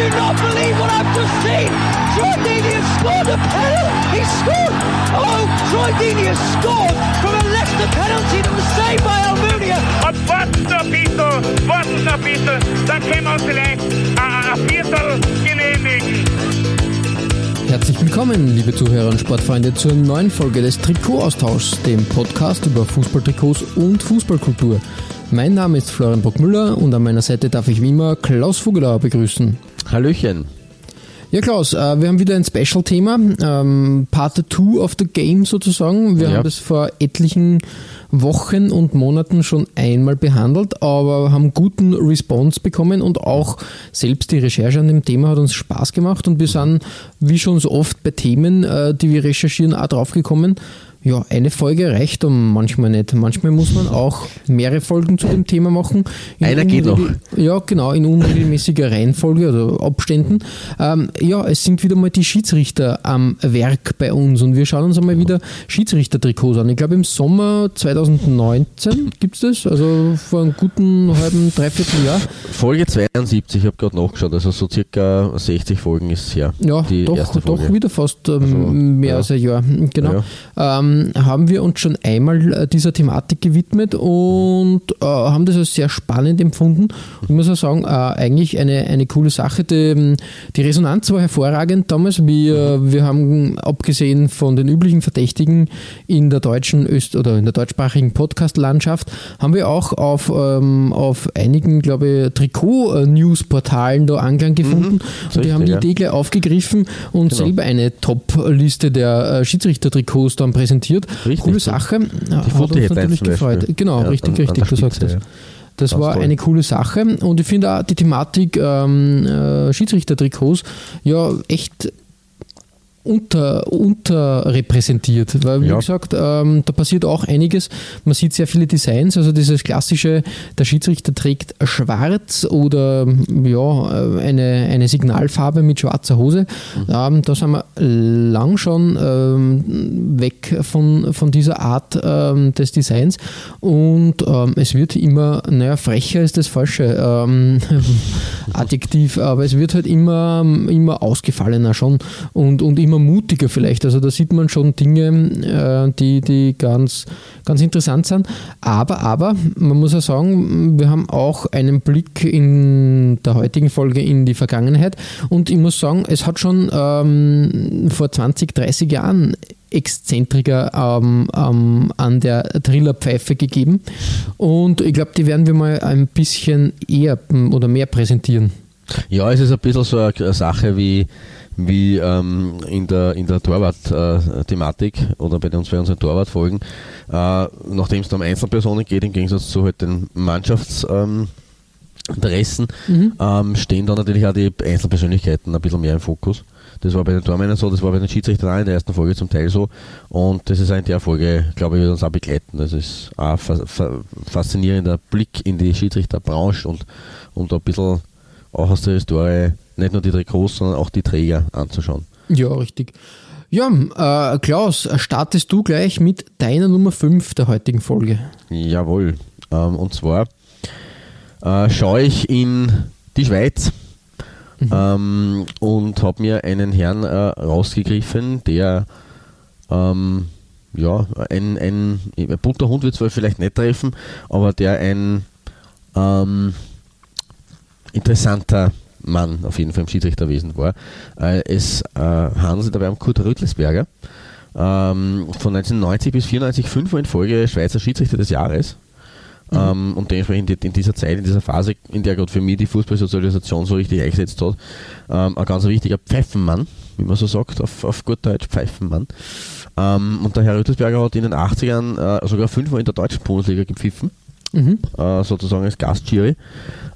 Do not believe what I've just seen! Troy Deeney has scored a penalty! He scored! Oh, Troy Deeney has scored from a Leicester penalty that was saved by Almunia! Und warten noch ein bisschen, warten noch ein bisschen, dann können wir Herzlich willkommen, liebe Zuhörer und Sportfreunde, zur neuen Folge des Trikotaustauschs, dem Podcast über Fußballtrikots und Fußballkultur. Mein Name ist Florian Bockmüller und an meiner Seite darf ich wie immer Klaus Vogelauer begrüßen. Hallöchen. Ja, Klaus, äh, wir haben wieder ein Special-Thema, ähm, Part 2 of the Game sozusagen. Wir Ja. haben das vor etlichen Wochen und Monaten schon einmal behandelt, aber haben guten Response bekommen und auch selbst die Recherche an dem Thema hat uns Spaß gemacht und wir sind, wie schon so oft bei Themen, äh, die wir recherchieren, auch draufgekommen, ja, eine Folge reicht und manchmal nicht. Manchmal muss man auch mehrere Folgen zu dem Thema machen. In Einer geht noch. Ja, genau, in unregelmäßiger Reihenfolge oder Abständen. Ähm, ja, es sind wieder mal die Schiedsrichter am Werk bei uns und wir schauen uns einmal wieder Schiedsrichter-Trikots an. Ich glaube, im Sommer 2019 gibt es das, also vor einem guten halben, dreiviertel Jahr. Folge 72, ich habe gerade nachgeschaut, also so circa 60 Folgen ist es her. Ja, die doch, erste Folge. doch wieder fast ähm, Also, mehr ja. als ein Jahr. Genau. Ähm, haben wir uns schon einmal äh, dieser Thematik gewidmet und äh, haben das als sehr spannend empfunden. Ich muss auch sagen, äh, eigentlich eine, eine coole Sache. Die, die Resonanz war hervorragend damals. Wir, Mhm. wir haben, abgesehen von den üblichen Verdächtigen in der deutschen Öst oder in der deutschsprachigen Podcast-Landschaft, haben wir auch auf, ähm, auf einigen, glaube ich, Trikot-News-Portalen da Anklang gefunden. so und die haben richtig, die ja. Idee gleich aufgegriffen und Genau. selber eine Top-Liste der äh, Schiedsrichter-Trikots dann präsentiert. Richtig, Coole. Sache. Ja, hat uns natürlich Beispiel. gefreut. Genau, Ja, richtig, an- an richtig, der du sagst das. Das war eine coole Sache und ich finde auch die Thematik ähm, äh, Schiedsrichter-Trikots ja echt unter, unterrepräsentiert, weil wie Ja. gesagt, ähm, da passiert auch einiges. Man sieht sehr viele Designs, also dieses klassische, der Schiedsrichter trägt schwarz oder ja, eine, eine Signalfarbe mit schwarzer Hose. Ähm, da sind wir lang schon ähm, weg von, von dieser Art ähm, des Designs und ähm, es wird immer, naja, frecher ist das falsche ähm, Adjektiv, aber es wird halt immer, immer ausgefallener schon und, und immer mutiger vielleicht. Also da sieht man schon Dinge, äh, die, die ganz, ganz interessant sind. Aber, aber, man muss ja sagen, wir haben auch einen Blick in der heutigen Folge in die Vergangenheit und ich muss sagen, es hat schon ähm, vor 20, 30 Jahren Exzentriker ähm, ähm, an der Trillerpfeife gegeben und ich glaube, die werden wir mal ein bisschen eher oder mehr präsentieren. Ja, es ist ein bisschen so eine Sache wie, wie ähm, in der, in der Torwart-Thematik oder bei uns bei unseren Torwartfolgen, äh, nachdem es da um Einzelpersonen geht, im Gegensatz zu halt den Mannschafts- ähm, Interessen, ähm, stehen da natürlich auch die Einzelpersönlichkeiten ein bisschen mehr im Fokus. Das war bei den Tormännern so, das war bei den Schiedsrichtern auch in der ersten Folge zum Teil so. Und das ist auch in der Folge, glaube ich, wird uns auch begleiten. Das ist auch ein fa fa faszinierender Blick in die Schiedsrichterbranche und, und ein bisschen auch aus der Historie nicht nur die Trikots, sondern auch die Träger anzuschauen. Ja, richtig. Ja, äh, Klaus, startest du gleich mit deiner Nummer 5 der heutigen Folge. Jawohl. Ähm, und zwar äh, schaue ich in die Schweiz ähm, und habe mir einen Herrn äh, rausgegriffen, der ähm, ja, ein, ein, ein bunter Hund wird zwar vielleicht nicht treffen, aber der ein ähm, interessanter Mann auf jeden Fall im Schiedsrichterwesen war. Äh, es äh, handelt sich dabei um Kurt Rüttelsberger. Ähm, von 1990 bis 94 fünfmal in Folge Schweizer Schiedsrichter des Jahres. Ähm, und dementsprechend in dieser Zeit, in dieser Phase, in der gerade für mich die Fußballsozialisation so richtig eingesetzt hat, ähm, ein ganz wichtiger Pfeifenmann, wie man so sagt, auf, auf gut Deutsch Pfeifenmann. Ähm, und der Herr Rüttelsberger hat in den 80ern äh, sogar fünfmal in der deutschen Bundesliga gepfiffen. Äh, sozusagen als Gastjury. Äh,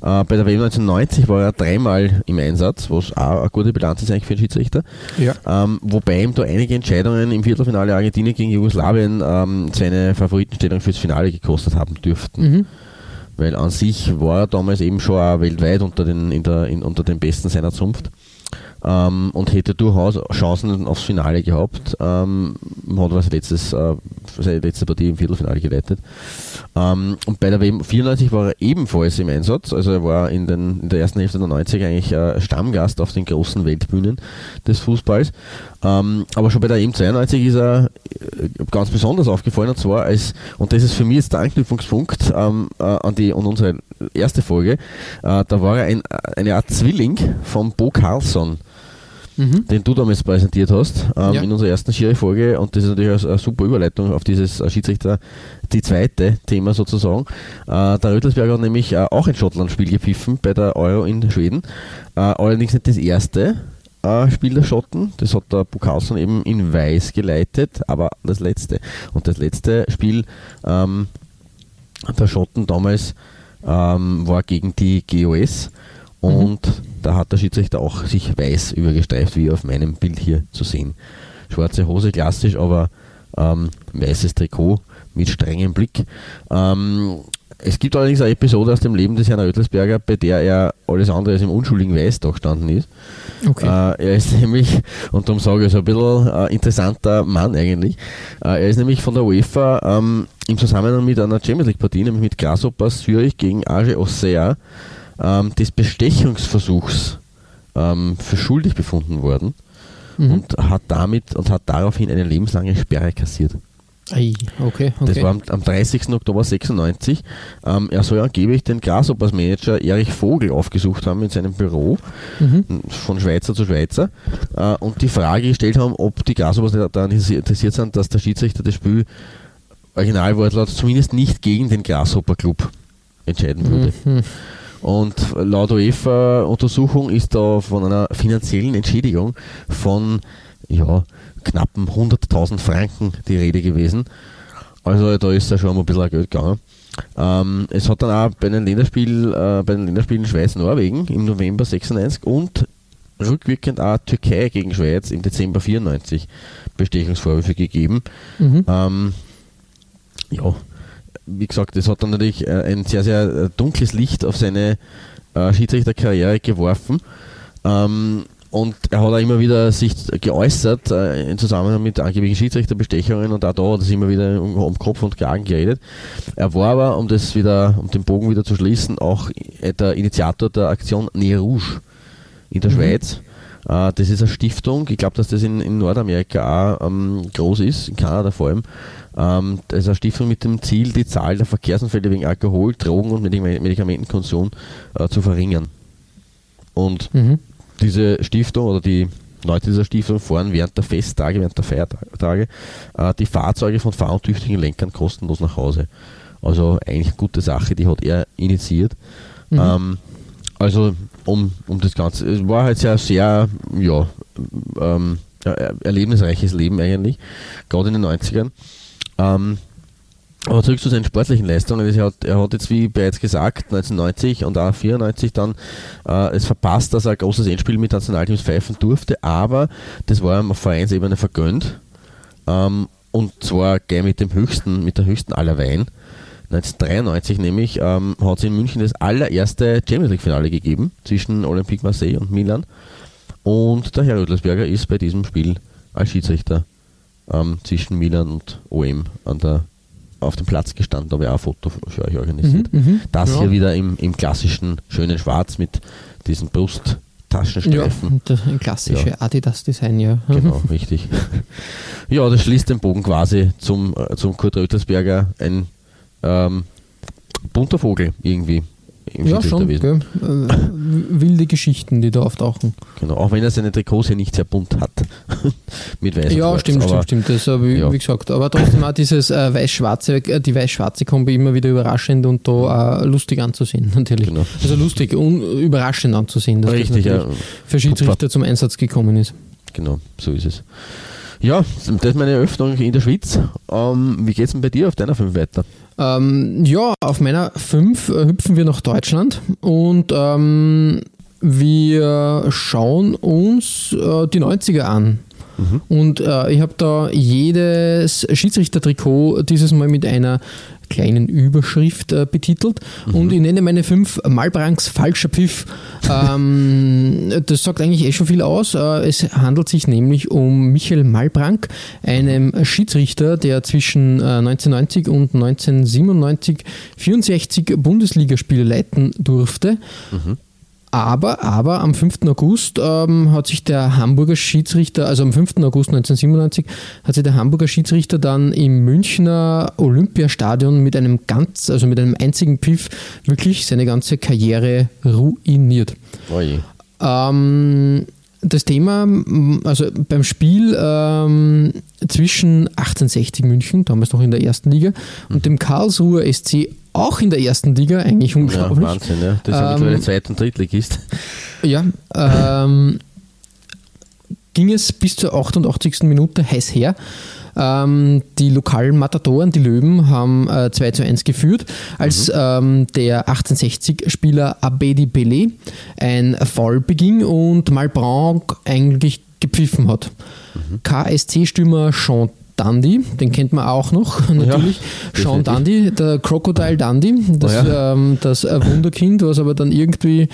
bei der WM 1990 war er dreimal im Einsatz, was auch eine gute Bilanz ist eigentlich für einen Schiedsrichter. Ja. Ähm, wobei ihm da einige Entscheidungen im Viertelfinale Argentinien gegen Jugoslawien ähm, seine Favoritenstellung fürs Finale gekostet haben dürften. Mhm. Weil an sich war er damals eben schon auch weltweit unter den, in der, in, unter den Besten seiner Zunft ähm, und hätte durchaus Chancen aufs Finale gehabt. Ähm, hat aber letztes, äh, seine letzte Partie im Viertelfinale geleitet. Ähm, und bei der WM 94 war er ebenfalls im Einsatz. Also er war in, den, in der ersten Hälfte der 90er eigentlich äh, Stammgast auf den großen Weltbühnen des Fußballs. Ähm, aber schon bei der EM 92 ist er äh, ganz besonders aufgefallen und zwar als, und das ist für mich jetzt der Anknüpfungspunkt ähm, äh, an die an unsere erste Folge, äh, da war er ein, eine Art Zwilling von Bo Carlson den du damals präsentiert hast ähm, Ja. in unserer ersten Schiri-Folge und das ist natürlich eine, super Überleitung auf dieses äh, Schiedsrichter, die zweite Thema sozusagen. Äh, der Rötelsberger hat nämlich äh, auch ein Schottland-Spiel gepfiffen bei der Euro in Schweden, äh, allerdings nicht das erste äh, Spiel der Schotten, das hat der Bukausen eben in Weiß geleitet, aber das letzte. Und das letzte Spiel ähm, der Schotten damals ähm, war gegen die GOS und da hat der Schiedsrichter auch sich weiß übergestreift, wie auf meinem Bild hier zu sehen. Schwarze Hose klassisch, aber ähm, weißes Trikot mit strengem Blick. Ähm, es gibt allerdings eine Episode aus dem Leben des Herrn Röttelsberger, bei der er alles andere als im unschuldigen Weiß da gestanden ist. Okay. Äh, er ist nämlich, und darum sage ich so ein bisschen äh, interessanter Mann eigentlich, äh, er ist nämlich von der UEFA ähm, im Zusammenhang mit einer Champions League Partie, nämlich mit Grasshoppers Zürich gegen Age Auxerre, ähm, des Bestechungsversuchs ähm, für schuldig befunden worden Mhm. und hat damit und hat daraufhin eine lebenslange Sperre kassiert. Ei, okay, okay. Das war am, am 30. Oktober 96. Ähm, er soll angeblich den Grasshoppers Manager Erich Vogel aufgesucht haben in seinem Büro, Mhm. von Schweizer zu Schweizer, äh, und die Frage gestellt haben, ob die Grasshoppers daran interessiert sind, dass der Schiedsrichter das Spiel Originalwortlaut zumindest nicht gegen den Grasshopper Club entscheiden würde. Mhm. Und laut UEFA-Untersuchung ist da von einer finanziellen Entschädigung von ja, knappen 100.000 Franken die Rede gewesen. Also da ist ja schon mal ein bisschen Geld gegangen. Ähm, es hat dann auch bei den, Länderspiel, äh, bei den Länderspielen Schweiz-Norwegen im November 96 und rückwirkend auch Türkei gegen Schweiz im Dezember 94 Bestechungsvorwürfe gegeben. Mhm. Ähm, ja, wie gesagt, das hat dann natürlich äh, ein sehr, sehr äh, dunkles Licht auf seine äh, Schiedsrichterkarriere geworfen. Ähm, und er hat auch immer wieder sich geäußert äh, im Zusammenhang mit angeblichen Schiedsrichterbestechungen und auch da hat er sich immer wieder um, um Kopf und Kragen geredet. Er war aber, um das wieder, um den Bogen wieder zu schließen, auch der Initiator der Aktion Ne Rouge in der Schweiz. Äh, das ist eine Stiftung, ich glaube, dass das in, in Nordamerika auch ähm, groß ist, in Kanada vor allem. Ähm, das ist eine Stiftung mit dem Ziel, die Zahl der Verkehrsunfälle wegen Alkohol, Drogen und Medika- Medikamentenkonsum äh, zu verringern. Und Mhm. diese Stiftung oder die Leute dieser Stiftung fahren während der Festtage, während der Feiertage äh, die Fahrzeuge von fahruntüchtigen Lenkern kostenlos nach Hause. Also eigentlich eine gute Sache, die hat er initiiert. Ähm, also um, um das Ganze, es war halt sehr, sehr, ja, ähm, er- erlebnisreiches Leben eigentlich, gerade in den 90ern. Ähm, aber zurück zu seinen sportlichen Leistungen. Er hat, er hat jetzt, wie bereits gesagt, 1990 und auch 94 dann äh, es verpasst, dass er ein großes Endspiel mit Nationalteams pfeifen durfte, aber das war ihm auf Vereinsebene vergönnt. Ähm, und zwar gleich mit dem höchsten, mit der höchsten aller Wein. 1993 nämlich ähm, hat es in München das allererste Champions League Finale gegeben zwischen Olympique Marseille und Milan. Und der Herr Rödelsberger ist bei diesem Spiel als Schiedsrichter ähm, zwischen Milan und OM an der, auf dem Platz gestanden. Da habe ich auch ein Foto für euch organisiert. Mhm, mhm. Das Ja. hier wieder im, im klassischen schönen Schwarz mit diesen Ja, Brusttaschenstreifen. und das ein klassische Ja. Adidas-Design, ja. Genau, richtig. Ja, das schließt den Bogen quasi zum, äh, zum Kurt Rötelsberger, ein ähm, bunter Vogel irgendwie Ja, schon. Äh, wilde Geschichten, die da auftauchen. Genau, auch wenn er seine Trikots hier nicht sehr bunt hat. Mit weiß Ja, schwarz, stimmt, stimmt, stimmt. Das habe ich, ja. wie gesagt. Aber trotzdem auch dieses äh, weiß-schwarze, äh, die weiß-schwarze Kombi immer wieder überraschend und da äh, lustig anzusehen, natürlich. Genau. Also lustig und überraschend anzusehen, dass Richtig, das ja. für Schiedsrichter zum Einsatz gekommen ist. Genau, so ist es. Ja, das ist meine Eröffnung in der Schweiz. Ähm, wie geht es denn bei dir auf deiner 5 weiter? Ähm, ja, auf meiner 5 äh, hüpfen wir nach Deutschland und ähm, wir schauen uns äh, die 90er an. Mhm. Und äh, ich habe da jedes Schiedsrichtertrikot dieses Mal mit einer kleinen Überschrift äh, betitelt mhm. und ich nenne meine fünf Malbranks falscher Pfiff. Ähm, das sagt eigentlich eh schon viel aus. Äh, es handelt sich nämlich um Michael Malbrank, einem Schiedsrichter, der zwischen äh, 1990 und 1997 64 Bundesligaspiele leiten durfte. Mhm. Aber, aber am 5. August ähm, hat sich der Hamburger Schiedsrichter, also am 5. August 1997, hat sich der Hamburger Schiedsrichter dann im Münchner Olympiastadion mit einem ganz, also mit einem einzigen Pfiff wirklich seine ganze Karriere ruiniert. Ähm, das Thema, also beim Spiel ähm, zwischen 1860 München, damals noch in der ersten Liga, und dem Karlsruher SC auch in der ersten Liga, eigentlich unglaublich. Ja, Wahnsinn, ja. Das ist ja mittlerweile ähm, Zweit- und Drittligist. Ja, ähm, ging es bis zur 88. Minute heiß her. Ähm, die lokalen Matadoren, die Löwen, haben äh, 2 zu 1 geführt, als mhm. ähm, der 1860-Spieler Abedi Belé ein Foul beging und Malbranc eigentlich gepfiffen hat. Mhm. KSC-Stürmer Jean Dundee, den kennt man auch noch, natürlich. Ja, Sean Dundee, der Crocodile Dundee, das, oh ja. ähm, das Wunderkind, was aber dann irgendwie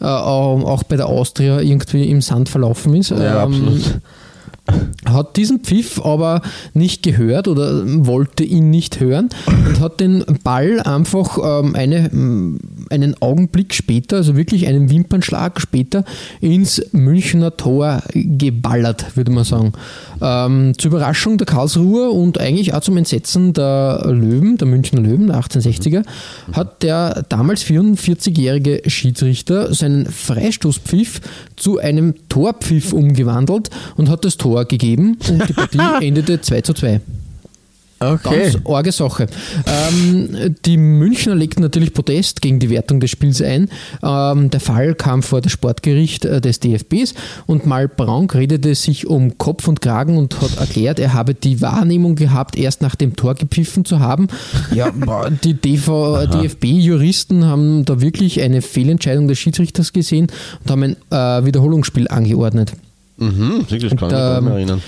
äh, auch bei der Austria irgendwie im Sand verlaufen ist. Ja, ähm, absolut hat diesen Pfiff aber nicht gehört oder wollte ihn nicht hören und hat den Ball einfach ähm, eine, mm, einen Augenblick später, also wirklich einen Wimpernschlag später, ins Münchner Tor geballert, würde man sagen. Ähm, zur Überraschung der Karlsruher und eigentlich auch zum Entsetzen der Löwen, der Münchner Löwen, der 1860er, hat der damals 44-jährige Schiedsrichter seinen Freistoßpfiff zu einem Torpfiff umgewandelt und hat das Tor gegeben und die Partie endete 2 zu 2. Okay. Ganz arge Sache. Ähm, die Münchner legten natürlich Protest gegen die Wertung des Spiels ein. Ähm, der Fall kam vor das Sportgericht äh, des DFBs und Mal Braun redete sich um Kopf und Kragen und hat erklärt, er habe die Wahrnehmung gehabt, erst nach dem Tor gepfiffen zu haben. Ja, die DFB-Juristen haben da wirklich eine Fehlentscheidung des Schiedsrichters gesehen und haben ein äh, Wiederholungsspiel angeordnet. Mhm, das kann und, ähm, ich erinnern.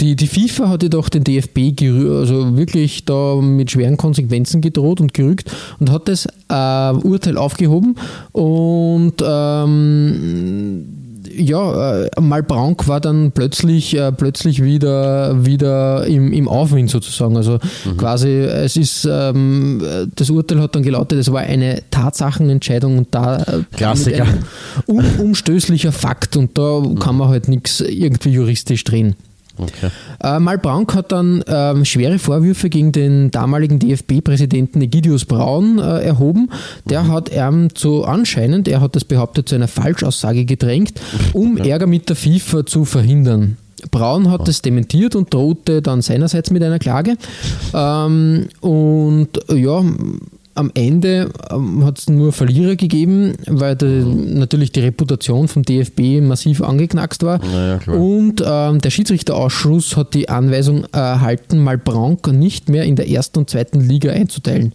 Die, die FIFA hat jedoch den DFB also wirklich da mit schweren Konsequenzen gedroht und gerückt und hat das äh, Urteil aufgehoben und ähm, ja, äh, war dann plötzlich, äh, plötzlich wieder, wieder im, im Aufwind sozusagen. Also mhm. quasi, es ist, ähm, das Urteil hat dann gelautet, es war eine Tatsachenentscheidung und da äh, Klassiker. unumstößlicher Fakt und da mhm. kann man halt nichts irgendwie juristisch drehen. Okay. Äh, Malbranc hat dann ähm, schwere Vorwürfe gegen den damaligen DFB-Präsidenten Egidius Braun äh, erhoben. Der mhm. hat ähm, zu anscheinend, er hat das behauptet, zu einer Falschaussage gedrängt, um ja. Ärger mit der FIFA zu verhindern. Braun hat es dementiert und drohte dann seinerseits mit einer Klage. Ähm, und ja, am Ende ähm, hat es nur Verlierer gegeben, weil de, natürlich die Reputation vom DFB massiv angeknackst war. Naja, und ähm, der Schiedsrichterausschuss hat die Anweisung erhalten, Malbranc nicht mehr in der ersten und zweiten Liga einzuteilen.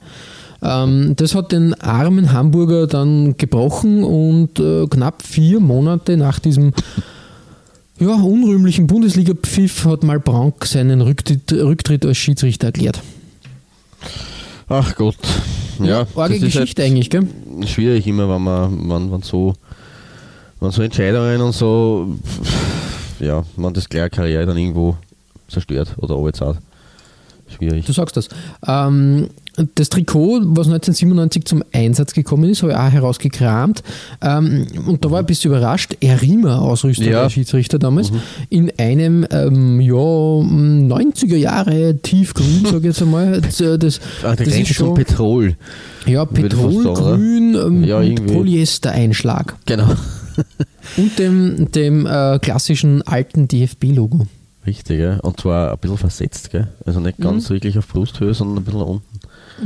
Ähm, das hat den armen Hamburger dann gebrochen und äh, knapp vier Monate nach diesem ja, unrühmlichen Bundesliga-Pfiff hat Malbranc seinen Rücktritt, Rücktritt als Schiedsrichter erklärt. Ach Gott. Ja, arge Geschichte halt eigentlich, gell? Schwierig immer, wenn man, wenn, wenn so, wenn so Entscheidungen und so, ja, man das gleich Karriere dann irgendwo zerstört oder arbeitszeit. Schwierig. Du sagst das. Ähm, das Trikot, was 1997 zum Einsatz gekommen ist, habe ich auch herausgekramt. Ähm, und da war ich ein bisschen überrascht. Er Riemer, Ausrüster ja. der Schiedsrichter damals, mhm. in einem ähm, ja, 90er Jahre tiefgrün, sage ich jetzt einmal. Das, äh, das, Ach, das ist schon Petrol. Ja, Petrolgrün ähm, ja, mit Polyester-Einschlag. Genau. und dem, dem äh, klassischen alten DFB-Logo. Richtig, ja. Und zwar ein bisschen versetzt, gell? Also nicht ganz mhm. wirklich auf Brusthöhe, sondern ein bisschen unten.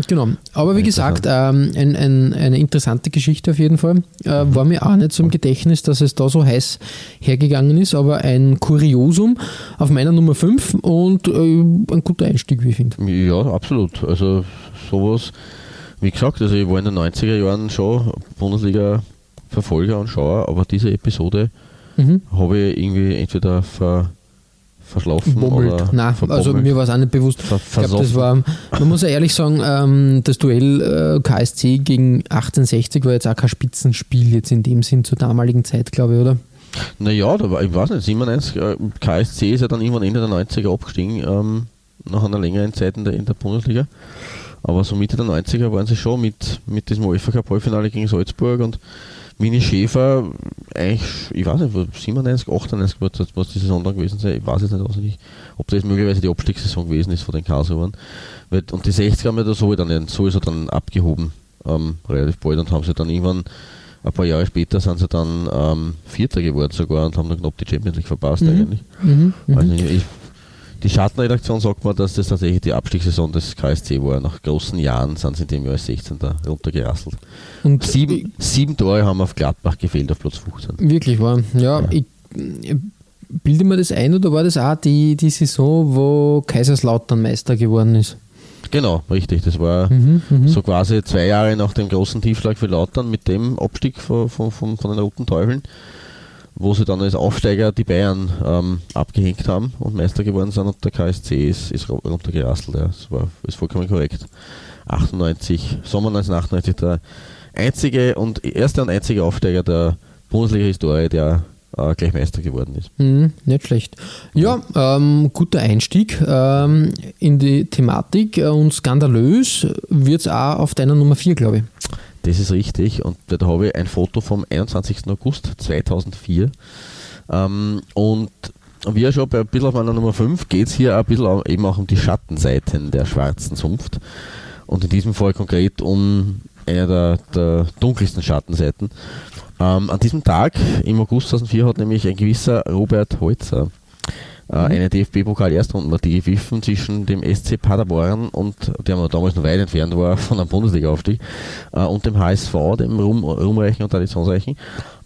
Genau, aber wie gesagt, ähm, ein, ein, eine interessante Geschichte auf jeden Fall. Äh, Mhm. war mir auch nicht so im Gedächtnis, dass es da so heiß hergegangen ist, aber ein Kuriosum auf meiner Nummer 5 und äh, ein guter Einstieg, wie ich finde. Ja, absolut. Also sowas, wie gesagt, also ich war in den 90er Jahren schon Bundesliga-Verfolger und Schauer, aber diese Episode Mhm. habe ich irgendwie entweder ver, verschlafen Bommelt. oder Nein, also mir war es auch nicht bewusst. Ver- Ich glaube, das war, man muss ja ehrlich sagen, ähm, das Duell äh, KSC gegen 1860 war jetzt auch kein Spitzenspiel jetzt in dem Sinn zur damaligen Zeit, glaube ich, oder? Naja, da war, ich weiß nicht, 97, äh, KSC ist ja dann irgendwann Ende der 90er abgestiegen, ähm, nach einer längeren Zeit in der, in der Bundesliga. Aber so Mitte der 90er waren sie schon mit, mit diesem UEFA Cup Halbfinale gegen Salzburg und Mini Schäfer, eigentlich, ich weiß nicht, wo 97, 98 wird das, was die Saison dann gewesen sein, ich weiß jetzt nicht auswendig, ob das möglicherweise die Abstiegssaison gewesen ist von den Karlsruhern. Und die 60er haben ja da so dann, sowieso dann abgehoben, ähm, relativ bald und haben sie dann irgendwann ein paar Jahre später sind sie dann ähm, Vierter geworden sogar und haben dann knapp die Champions League verpasst eigentlich. Mhm. Mhm. Also ich, die Schattenredaktion sagt mir, dass das tatsächlich die Abstiegssaison des KSC war. Nach großen Jahren sind sie in dem Jahr als 16. runtergerasselt. Und Sieben, sieben Tore haben auf Gladbach gefehlt auf Platz 15. Wirklich wahr. Ja, Ja. ich äh, bilde mir das ein oder war das auch die, die Saison, wo Kaiserslautern Meister geworden ist? Genau, richtig. Das war Mhm, mhm. so quasi zwei Jahre nach dem großen Tiefschlag für Lautern mit dem Abstieg von, von, von, von den Roten Teufeln, wo sie dann als Aufsteiger die Bayern ähm, abgehängt haben und Meister geworden sind und der KSC ist, ist ru- runtergerasselt. Ja. Das war, ist vollkommen korrekt. 98, Sommer 1998 der einzige und erste und einzige Aufsteiger der Bundesliga-Historie, der äh, gleich Meister geworden ist. Mhm, nicht schlecht. Ja, ähm, guter Einstieg ähm, in die Thematik äh, und skandalös wird es auch auf deiner Nummer 4, glaube ich. Das ist richtig und da habe ich ein Foto vom 21. August 2004 ähm, und wie ja schon bei ein bisschen auf meiner Nummer 5 geht es hier ein bisschen eben auch um die Schattenseiten der schwarzen Zunft und in diesem Fall konkret um eine der, der dunkelsten Schattenseiten. Ähm, an diesem Tag im August 2004 hat nämlich ein gewisser Robert Holzer äh, eine DFB-Pokal-Erstrundenpartie gepfiffen zwischen dem SC Paderborn und der man damals noch weit entfernt war von einem Bundesliga-Aufstieg äh, und dem HSV, dem Ruhm, ruhmreichen und traditionsreichen.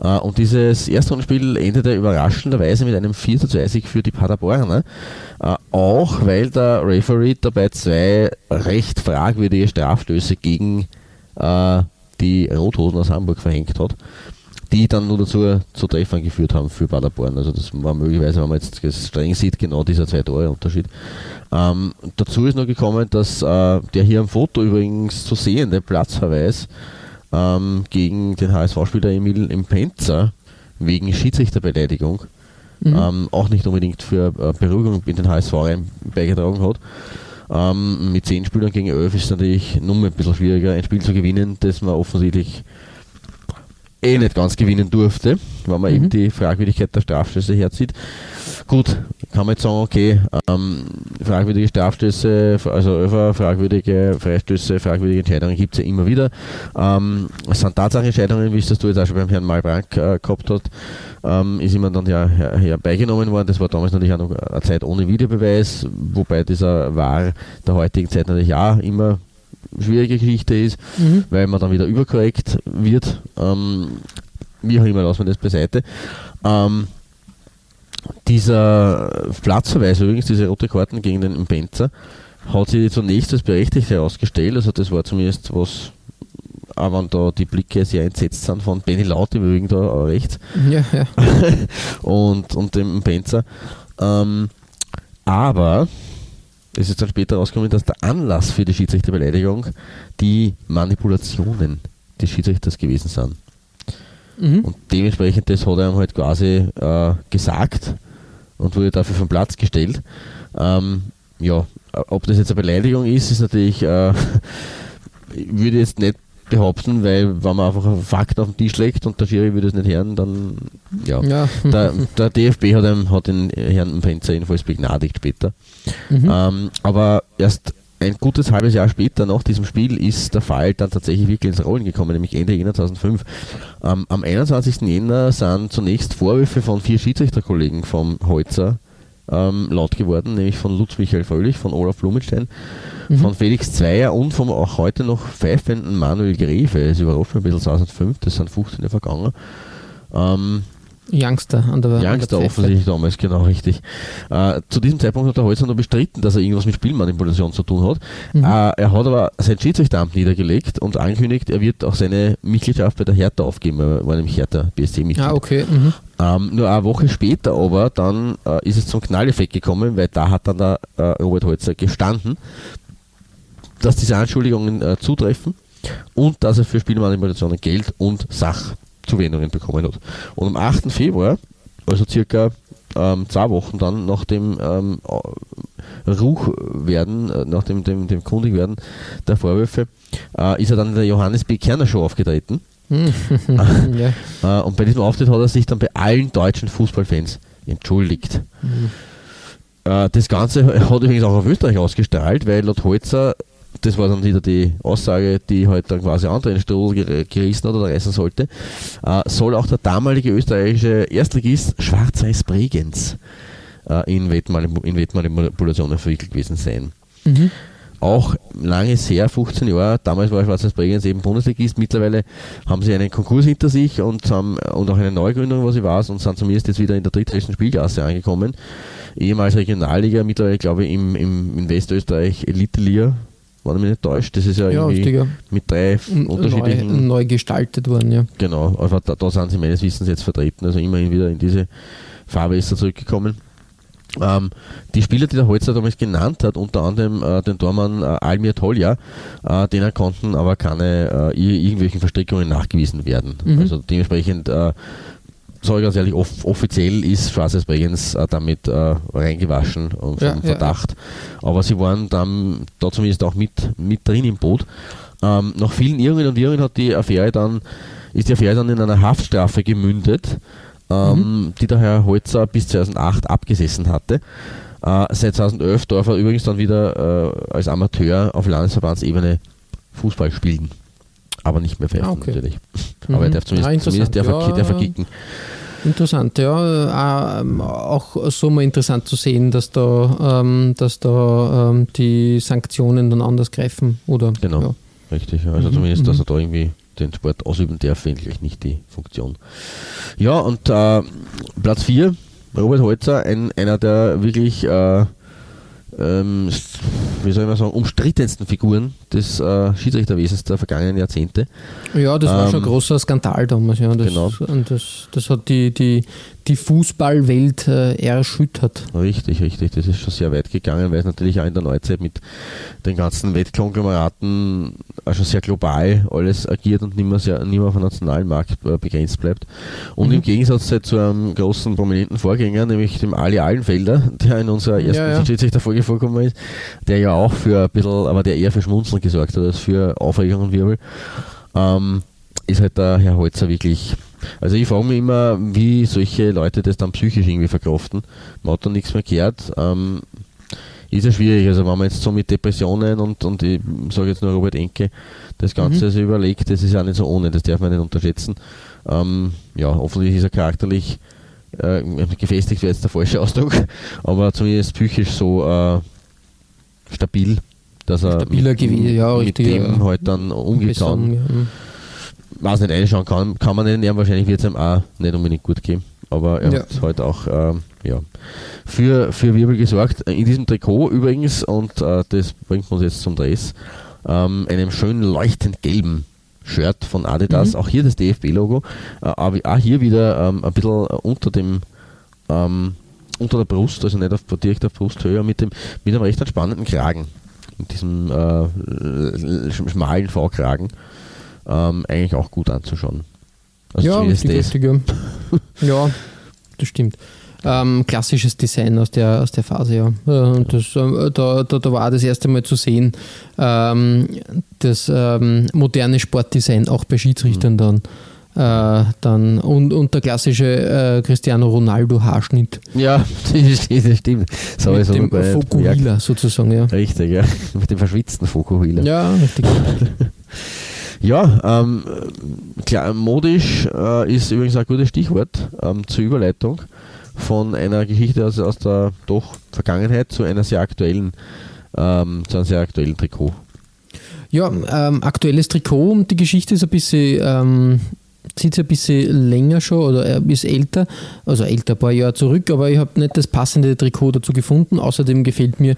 Äh, und dieses Erstrundenspiel endete überraschenderweise mit einem 4 zu 2 Sieg für die Paderborner. Äh, auch weil der Referee dabei zwei recht fragwürdige Strafstöße gegen äh, die Rothosen aus Hamburg verhängt hat die dann nur dazu zu Treffern geführt haben für Paderborn. Also das war möglicherweise, wenn man jetzt das streng sieht, genau dieser zwei Tore Unterschied. Ähm, dazu ist noch gekommen, dass äh, der hier am Foto übrigens zu sehende Platzverweis ähm, gegen den HSV-Spieler Emil Impenza wegen Schiedsrichterbeleidigung ähm, auch nicht unbedingt für äh, Beruhigung in den HSV beigetragen hat. Ähm, mit zehn Spielern gegen elf ist es natürlich nur ein bisschen schwieriger, ein Spiel zu gewinnen, das man offensichtlich eh nicht ganz gewinnen durfte, wenn man eben die Fragwürdigkeit der Strafstöße herzieht. Gut, kann man jetzt sagen, okay, ähm, fragwürdige Strafstöße, also Öfer, fragwürdige Freistöße, fragwürdige Entscheidungen gibt es ja immer wieder. Ähm, es sind Tatsachenentscheidungen, wie es das du jetzt auch schon beim Herrn Malbrank äh, gehabt hast, ähm, ist immer dann ja her, herbeigenommen worden. Das war damals natürlich auch noch eine Zeit ohne Videobeweis, wobei dieser war der heutigen Zeit natürlich auch immer schwierige Geschichte ist, weil man dann wieder überkorrekt wird. Ähm, wie auch immer, lassen wir das beiseite. Ähm, dieser Platzverweis übrigens, diese rote Karten gegen den Impenzer, hat sich zunächst als berechtigt herausgestellt. Also das war zumindest was, auch wenn da die Blicke sehr entsetzt sind von Benny Laut im Übrigen da rechts Ja, ja. und, und dem Impenzer. Ähm, aber es ist dann später rausgekommen, dass der Anlass für die Schiedsrichterbeleidigung die Manipulationen des Schiedsrichters gewesen sind. Mhm. Und dementsprechend, das hat er ihm halt quasi äh, gesagt und wurde dafür vom Platz gestellt. Ähm, ja, ob das jetzt eine Beleidigung ist, ist natürlich, äh, ich würde jetzt nicht behaupten, weil wenn man einfach einen Fakt auf den Tisch legt und der Schiri würde es nicht hören, dann ja. Ja. Der, der DFB hat, ihm, hat den Herrn Penzer jedenfalls begnadigt später. Mhm. Ähm, aber erst ein gutes halbes Jahr später nach diesem Spiel ist der Fall dann tatsächlich wirklich ins Rollen gekommen, nämlich Ende Jänner 2005. Ähm, am 21. Jänner sind zunächst Vorwürfe von vier Schiedsrichterkollegen vom Holzer ähm, laut geworden, nämlich von Lutz Michael Fröhlich, von Olaf Blumenstein, mhm. von Felix Zweier und vom auch heute noch pfeifenden Manuel Grefe. Es überrascht mich ein bisschen 2005, das sind 15 Jahre vergangen. Ähm, Youngster an der Youngster an der offensichtlich damals, genau richtig. Äh, zu diesem Zeitpunkt hat der Holzer noch bestritten, dass er irgendwas mit Spielmanipulation zu tun hat. Mhm. Äh, er hat aber sein Schiedsrichteramt niedergelegt und angekündigt, er wird auch seine Mitgliedschaft bei der Hertha aufgeben. Er war nämlich Hertha BSC-Mitglied. Ah, okay. Mhm. Ähm, nur eine Woche später aber, dann äh, ist es zum Knalleffekt gekommen, weil da hat dann der äh, Robert Holzer gestanden, dass diese Anschuldigungen äh, zutreffen und dass er für Spielmanipulationen Geld und Sach Zuwendungen bekommen hat. Und am 8. Februar, also circa ähm, zwei Wochen dann nach dem ähm, Ruch werden, äh, nach dem, dem, dem Kundigwerden der Vorwürfe, äh, ist er dann in der Johannes B. Kerner Show aufgetreten. ja. äh, und bei diesem Auftritt hat er sich dann bei allen deutschen Fußballfans entschuldigt. Mhm. Das Ganze hat übrigens auch auf Österreich ausgestrahlt, weil laut Holzer das war dann wieder die Aussage, die heute halt dann quasi andere in Strudel gerissen hat oder reißen sollte, äh, soll auch der damalige österreichische Erstligist Schwarz-Weiß Bregenz in, Wettmanipulationen verwickelt gewesen sein. Mhm. Auch lange her, 15 Jahre, damals war Schwarz-Weiß Bregenz eben Bundesligist, mittlerweile haben sie einen Konkurs hinter sich und, haben, und auch eine Neugründung, was ich weiß, und sind zumindest jetzt wieder in der drittbesten Spielklasse angekommen. Ehemals Regionalliga, mittlerweile glaube ich im, im, in Westösterreich Elite-Liga, wenn ich mich nicht täuscht. Das ist ja, ja irgendwie richtig, mit drei unterschiedlichen. Neu, neu, gestaltet worden, ja. Genau, aber da, da, sind sie meines Wissens jetzt vertreten, also immerhin wieder in diese Farbe ist er zurückgekommen. Ähm, die Spieler, die der Holzer damals genannt hat, unter anderem äh, den Tormann äh, Almir Tolja, äh, denen konnten aber keine äh, irgendwelchen Verstrickungen nachgewiesen werden. Mhm. Also dementsprechend äh, sage ich ganz ehrlich, off offiziell ist Schwarzes Bregenz äh, damit äh, reingewaschen und ja, Verdacht. Ja. Aber sie waren dann da zumindest auch mit, mit drin im Boot. Ähm, nach vielen Irrungen und Irrungen hat die Affäre dann, ist die Affäre dann in einer Haftstrafe gemündet, ähm, mhm. die der Herr Holzer bis 2008 abgesessen hatte. Äh, seit 2011 darf er übrigens dann wieder äh, als Amateur auf Landesverbandsebene Fußball spielen aber nicht mehr pfeifen ah, okay. natürlich. Mhm. Aber er darf zumindest, ja, zumindest der, ja, verkicken. Interessant, ja. Ähm, auch so mal interessant zu sehen, dass da, ähm, dass da ähm, die Sanktionen dann anders greifen, oder? Genau, ja. richtig. Also mhm. zumindest, dass mhm. er da irgendwie den Sport ausüben darf, eigentlich nicht die Funktion. Ja, und äh, Platz 4, Robert Holzer, ein, einer der wirklich äh, ähm, wie soll man sagen, umstrittensten Figuren des äh, Schiedsrichterwesens der vergangenen Jahrzehnte. Ja, das war ähm, schon ein großer Skandal damals. Ja. Das, genau. Und das, das hat die, die, die Fußballwelt äh, erschüttert. Richtig, richtig. Das ist schon sehr weit gegangen, weil es natürlich auch in der Neuzeit mit den ganzen Wettkonglomeraten auch schon sehr global alles agiert und nicht mehr, sehr, nicht mehr auf dem nationalen Markt äh, begrenzt bleibt. Und mhm. im Gegensatz zu einem großen prominenten Vorgänger, nämlich dem Ali Allenfelder, der in unserer ersten ja, ja. Schiedsrichterfolge vorgekommen ist, der ja auch für ein bisschen, aber der eher für Schmunzeln gesorgt hat als für Aufregung und Wirbel, ähm, ist halt der Herr Holzer wirklich also ich frage mich immer, wie solche Leute das dann psychisch irgendwie verkraften. Man hat dann nichts mehr gehört. Ähm, ist ja schwierig. Also wenn man jetzt so mit Depressionen und, und ich sage jetzt nur Robert Enke, das Ganze mhm. so überlegt, das ist ja nicht so ohne, das darf man nicht unterschätzen. Ähm, ja, offensichtlich ist er charakterlich äh, gefestigt, wäre jetzt der falsche Ausdruck, aber zumindest psychisch so äh, stabil, dass er Stabiler mit, gewesen, ja, mit dem halt dann kann. Ja weiß nicht, einschauen kann, kann man nicht nehmen, wahrscheinlich wird es ihm auch nicht unbedingt gut gehen. Aber er ja. hat halt auch ähm, ja, für, für Wirbel gesorgt. In diesem Trikot übrigens, und äh, das bringt uns jetzt zum Dress, ähm, einem schönen leuchtend gelben Shirt von Adidas, mhm. auch hier das DFB-Logo, äh, aber auch hier wieder ähm, ein bisschen unter dem ähm, unter der Brust, also nicht auf, direkt auf Brusthöhe, mit dem mit einem recht spannenden Kragen. Mit diesem äh, schmalen V-Kragen ähm, eigentlich auch gut anzuschauen. Also ja, richtig, richtig, ja. ja, das stimmt. Ähm, klassisches Design aus der, aus der Phase, ja. Und das, äh, da, da, da war das erste Mal zu sehen, ähm, das ähm, moderne Sportdesign auch bei Schiedsrichtern mhm. dann. Äh, dann und, und der klassische äh, Cristiano Ronaldo Haarschnitt. Ja, das stimmt. So Mit dem Fokuhila sozusagen, ja. Richtig, ja. Mit dem verschwitzten Fokuhila. Ja, richtig. Ja, ähm, klar, modisch äh, ist übrigens ein gutes Stichwort ähm, zur Überleitung von einer Geschichte aus, aus der doch Vergangenheit zu einer sehr aktuellen, ähm, zu einem sehr aktuellen Trikot. Ja, ähm, aktuelles Trikot und die Geschichte ist ein bisschen, ähm, zieht sich ein bisschen länger schon oder er ist älter, also älter, ein paar Jahre zurück, aber ich habe nicht das passende Trikot dazu gefunden. Außerdem gefällt mir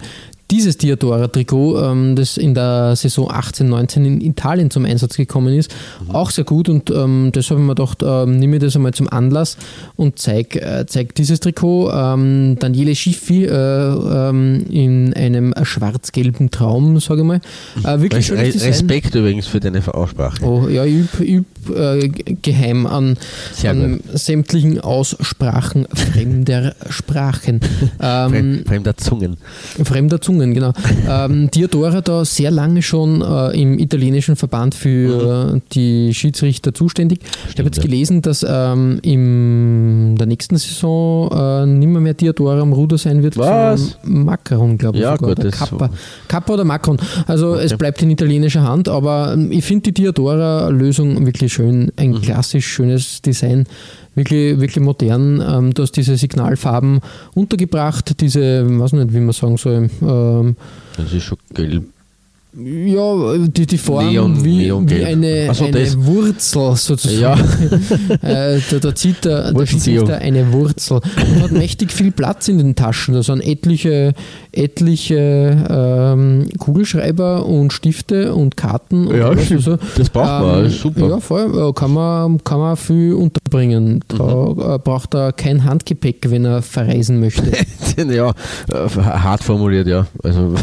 dieses Diadora-Trikot, ähm, das in der Saison 18, 19 in Italien zum Einsatz gekommen ist, mhm. auch sehr gut und ähm, deshalb habe ich mir gedacht, ähm, nehme ich das einmal zum Anlass und zeige äh, zeig dieses Trikot. Ähm, Daniele Schiffi äh, ähm, in einem schwarz-gelben Traum, sage ich mal. Äh, wirklich Re Respekt übrigens für deine Aussprache. Oh, ja, übe üb, äh, geheim an, an sämtlichen Aussprachen fremder Sprachen. fremder Zungen. Fremder Zungen Jungen, genau. ähm, Diodora da sehr lange schon äh, im italienischen Verband für mhm. die Schiedsrichter zuständig. Stimmt, ich habe jetzt gelesen, dass ähm, in der nächsten Saison äh, nimmer mehr Diodora am Ruder sein wird. Was? Macron, glaube ich. Ja, sogar, gut, Kappa. Kappa oder Macron. Also okay. es bleibt in italienischer Hand, aber ähm, ich finde die Diodora-Lösung wirklich schön. Ein mhm. klassisch schönes Design wirklich, wirklich modern. Ähm, du hast diese Signalfarben untergebracht, diese, weiß nicht, wie man sagen soll. Ähm, das ist schon gelb ja, die, die Form Neon, wie, wie eine, so, eine Wurzel sozusagen. Ja. äh, da, da zieht der, der Schiedsrichter eine Wurzel und hat mächtig viel Platz in den Taschen. Da sind etliche, etliche ähm, Kugelschreiber und Stifte und Karten. Und ja, also, das braucht man, ähm, super. Ja, voll, kann man, kann man viel unterbringen. Da mhm. Äh, braucht er kein Handgepäck, wenn er verreisen möchte. ja, äh, hart formuliert, ja. Also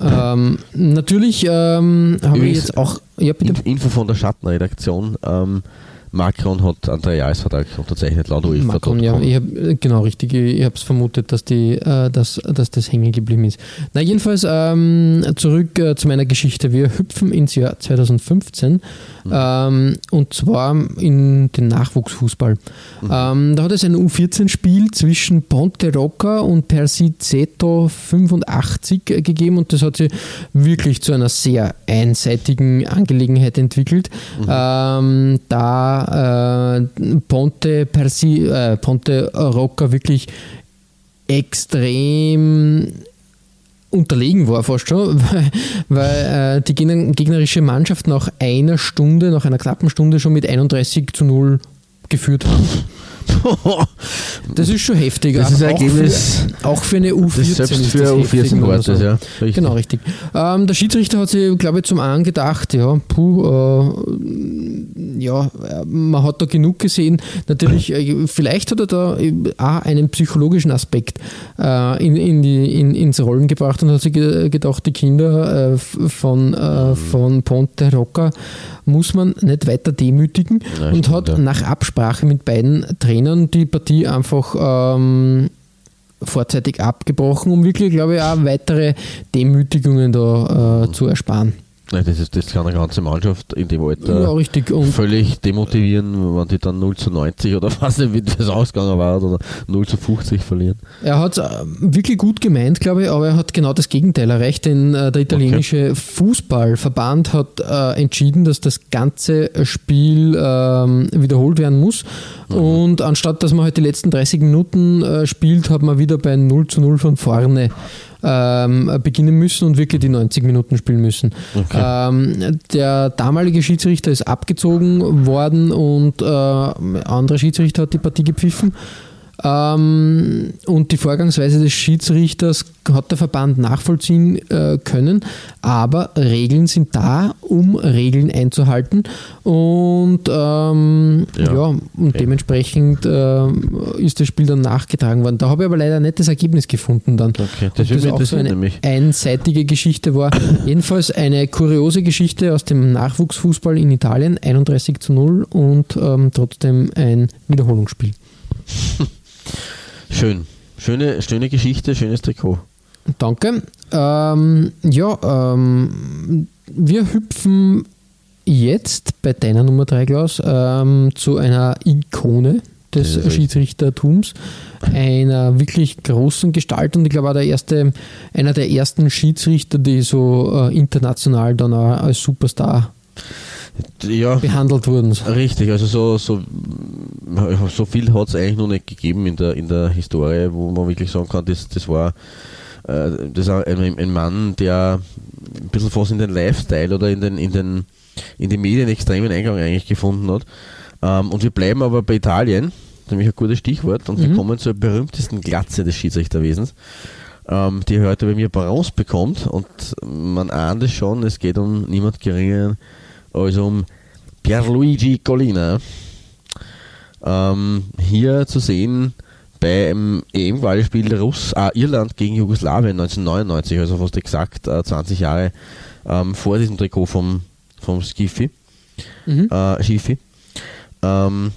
ähm, natürlich ähm, habe ich jetzt auch. Ja, bitte. Info von der Schattenredaktion. Ähm, Macron hat einen Dreijahresvertrag unterzeichnet, laut UEFA. Macron, ja, ich hab, genau richtig. Ich habe es vermutet, dass, die, äh, dass, dass das hängen geblieben ist. Na, jedenfalls ähm, zurück äh, zu meiner Geschichte. Wir hüpfen ins Jahr 2015 mhm. ähm, und zwar in den Nachwuchsfußball. Mhm. Ähm, da hat es ein U14-Spiel zwischen Ponte Rocca und Persiceto 85 gegeben und das hat sich wirklich zu einer sehr einseitigen Angelegenheit entwickelt. Mhm. Ähm, äh, Ponte, Persi, äh, Ponte Rocca wirklich extrem unterlegen war fast schon, weil, weil äh, die gegnerische Mannschaft nach einer Stunde, nach einer knappen Stunde schon mit 31 zu 0 geführt haben. Das ist schon heftig. Das ist ein Ergebnis. Auch für eine U14. Das selbst für das U14 war das, ja. Richtig. Genau, richtig. Ähm, der Schiedsrichter hat sich, glaube ich, zum einen gedacht, ja, puh, äh, ja, man hat da genug gesehen. Natürlich, äh, vielleicht hat er da auch einen psychologischen Aspekt äh, in, in die, in, ins Rollen gebracht und hat sich gedacht, die Kinder äh, von, äh, von Ponte Rocca muss man nicht weiter demütigen ja, und hat ja. nach Absprache mit beiden Trainern die Partie einfach ähm, vorzeitig abgebrochen, um wirklich, glaube ich, auch weitere Demütigungen da äh, mhm. zu ersparen. Nein, das, ist, das kann eine ganze Mannschaft in dem Alter ja, richtig. Und völlig demotivieren, wenn die dann 0 zu 90 oder was nicht, wie das ausgegangen war, oder 0 zu 50 verlieren. Er hat es äh, wirklich gut gemeint, glaube ich, aber er hat genau das Gegenteil erreicht, denn äh, der italienische okay. Fußballverband hat äh, entschieden, dass das ganze Spiel äh, wiederholt werden muss. Mhm. Und anstatt dass man halt die letzten 30 Minuten äh, spielt, hat man wieder bei 0 zu 0 von vorne ähm, beginnen müssen und wirklich die 90 Minuten spielen müssen. Okay. Ähm, der damalige Schiedsrichter ist abgezogen worden und äh, ein anderer Schiedsrichter hat die Partie gepfiffen. Ähm, und die Vorgangsweise des Schiedsrichters hat der Verband nachvollziehen äh, können, aber Regeln sind da, um Regeln einzuhalten und ähm, ja. ja. und dementsprechend äh, ist das Spiel dann nachgetragen worden. Da habe ich aber leider nicht das Ergebnis gefunden dann. Okay. Das, das auch so eine nämlich. einseitige Geschichte war. Jedenfalls eine kuriose Geschichte aus dem Nachwuchsfußball in Italien, 31 zu 0 und ähm, trotzdem ein Wiederholungsspiel. Schön. Schöne, schöne Geschichte, schönes Trikot. Danke. Ähm, ja, ähm, wir hüpfen jetzt bei deiner Nummer 3, Klaus, ähm, zu einer Ikone des Schiedsrichtertums, einer wirklich großen Gestalt und ich glaube auch der erste, einer der ersten Schiedsrichter, die so äh, international dann auch als Superstar ja, behandelt wurden. Richtig, also so, so, so viel hat es eigentlich noch nicht gegeben in der, in der Historie, wo man wirklich sagen kann, das, das war äh, das ein, ein Mann, der ein bisschen fast in den Lifestyle oder in den, in den, in die Medien extremen Eingang eigentlich gefunden hat. Ähm, und wir bleiben aber bei Italien, nämlich ein gutes Stichwort, und wir Mhm. kommen zur berühmtesten Glatze des Schiedsrichterwesens, ähm, die heute bei mir Bronze bekommt. Und man ahnt es schon, es geht um niemand geringer um Pierluigi Collina. Ähm, hier zu sehen beim EM-Qualispiel Russ, äh, Irland gegen Jugoslawien 1999, also fast exakt äh, 20 Jahre ähm, vor diesem Trikot vom, vom Skifi, Mhm. äh, Schifi. Ähm,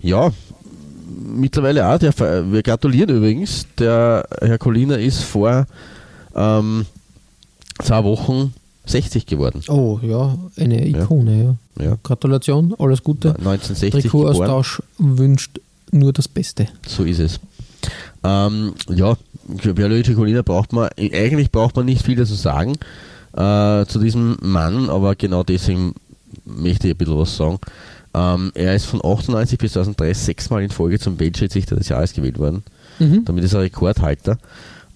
ja, mittlerweile auch, der, wir gratulieren übrigens, der Herr Collina ist vor ähm, zwei Wochen 60 geworden. Oh ja, eine Ikone, ja. Ja. Gratulation, alles Gute. 1960 geboren. Trikotaustausch wünscht nur das Beste. So ist es. Ähm, ja, für Pierluigi Collina braucht man, eigentlich braucht man nicht viel dazu sagen äh, zu diesem Mann, aber genau deswegen möchte ich ein bisschen was sagen. Ähm, er ist von 98 bis 2003 sechsmal in Folge zum Weltschiedsrichter des Jahres gewählt worden. Mhm. Damit ist er Rekordhalter.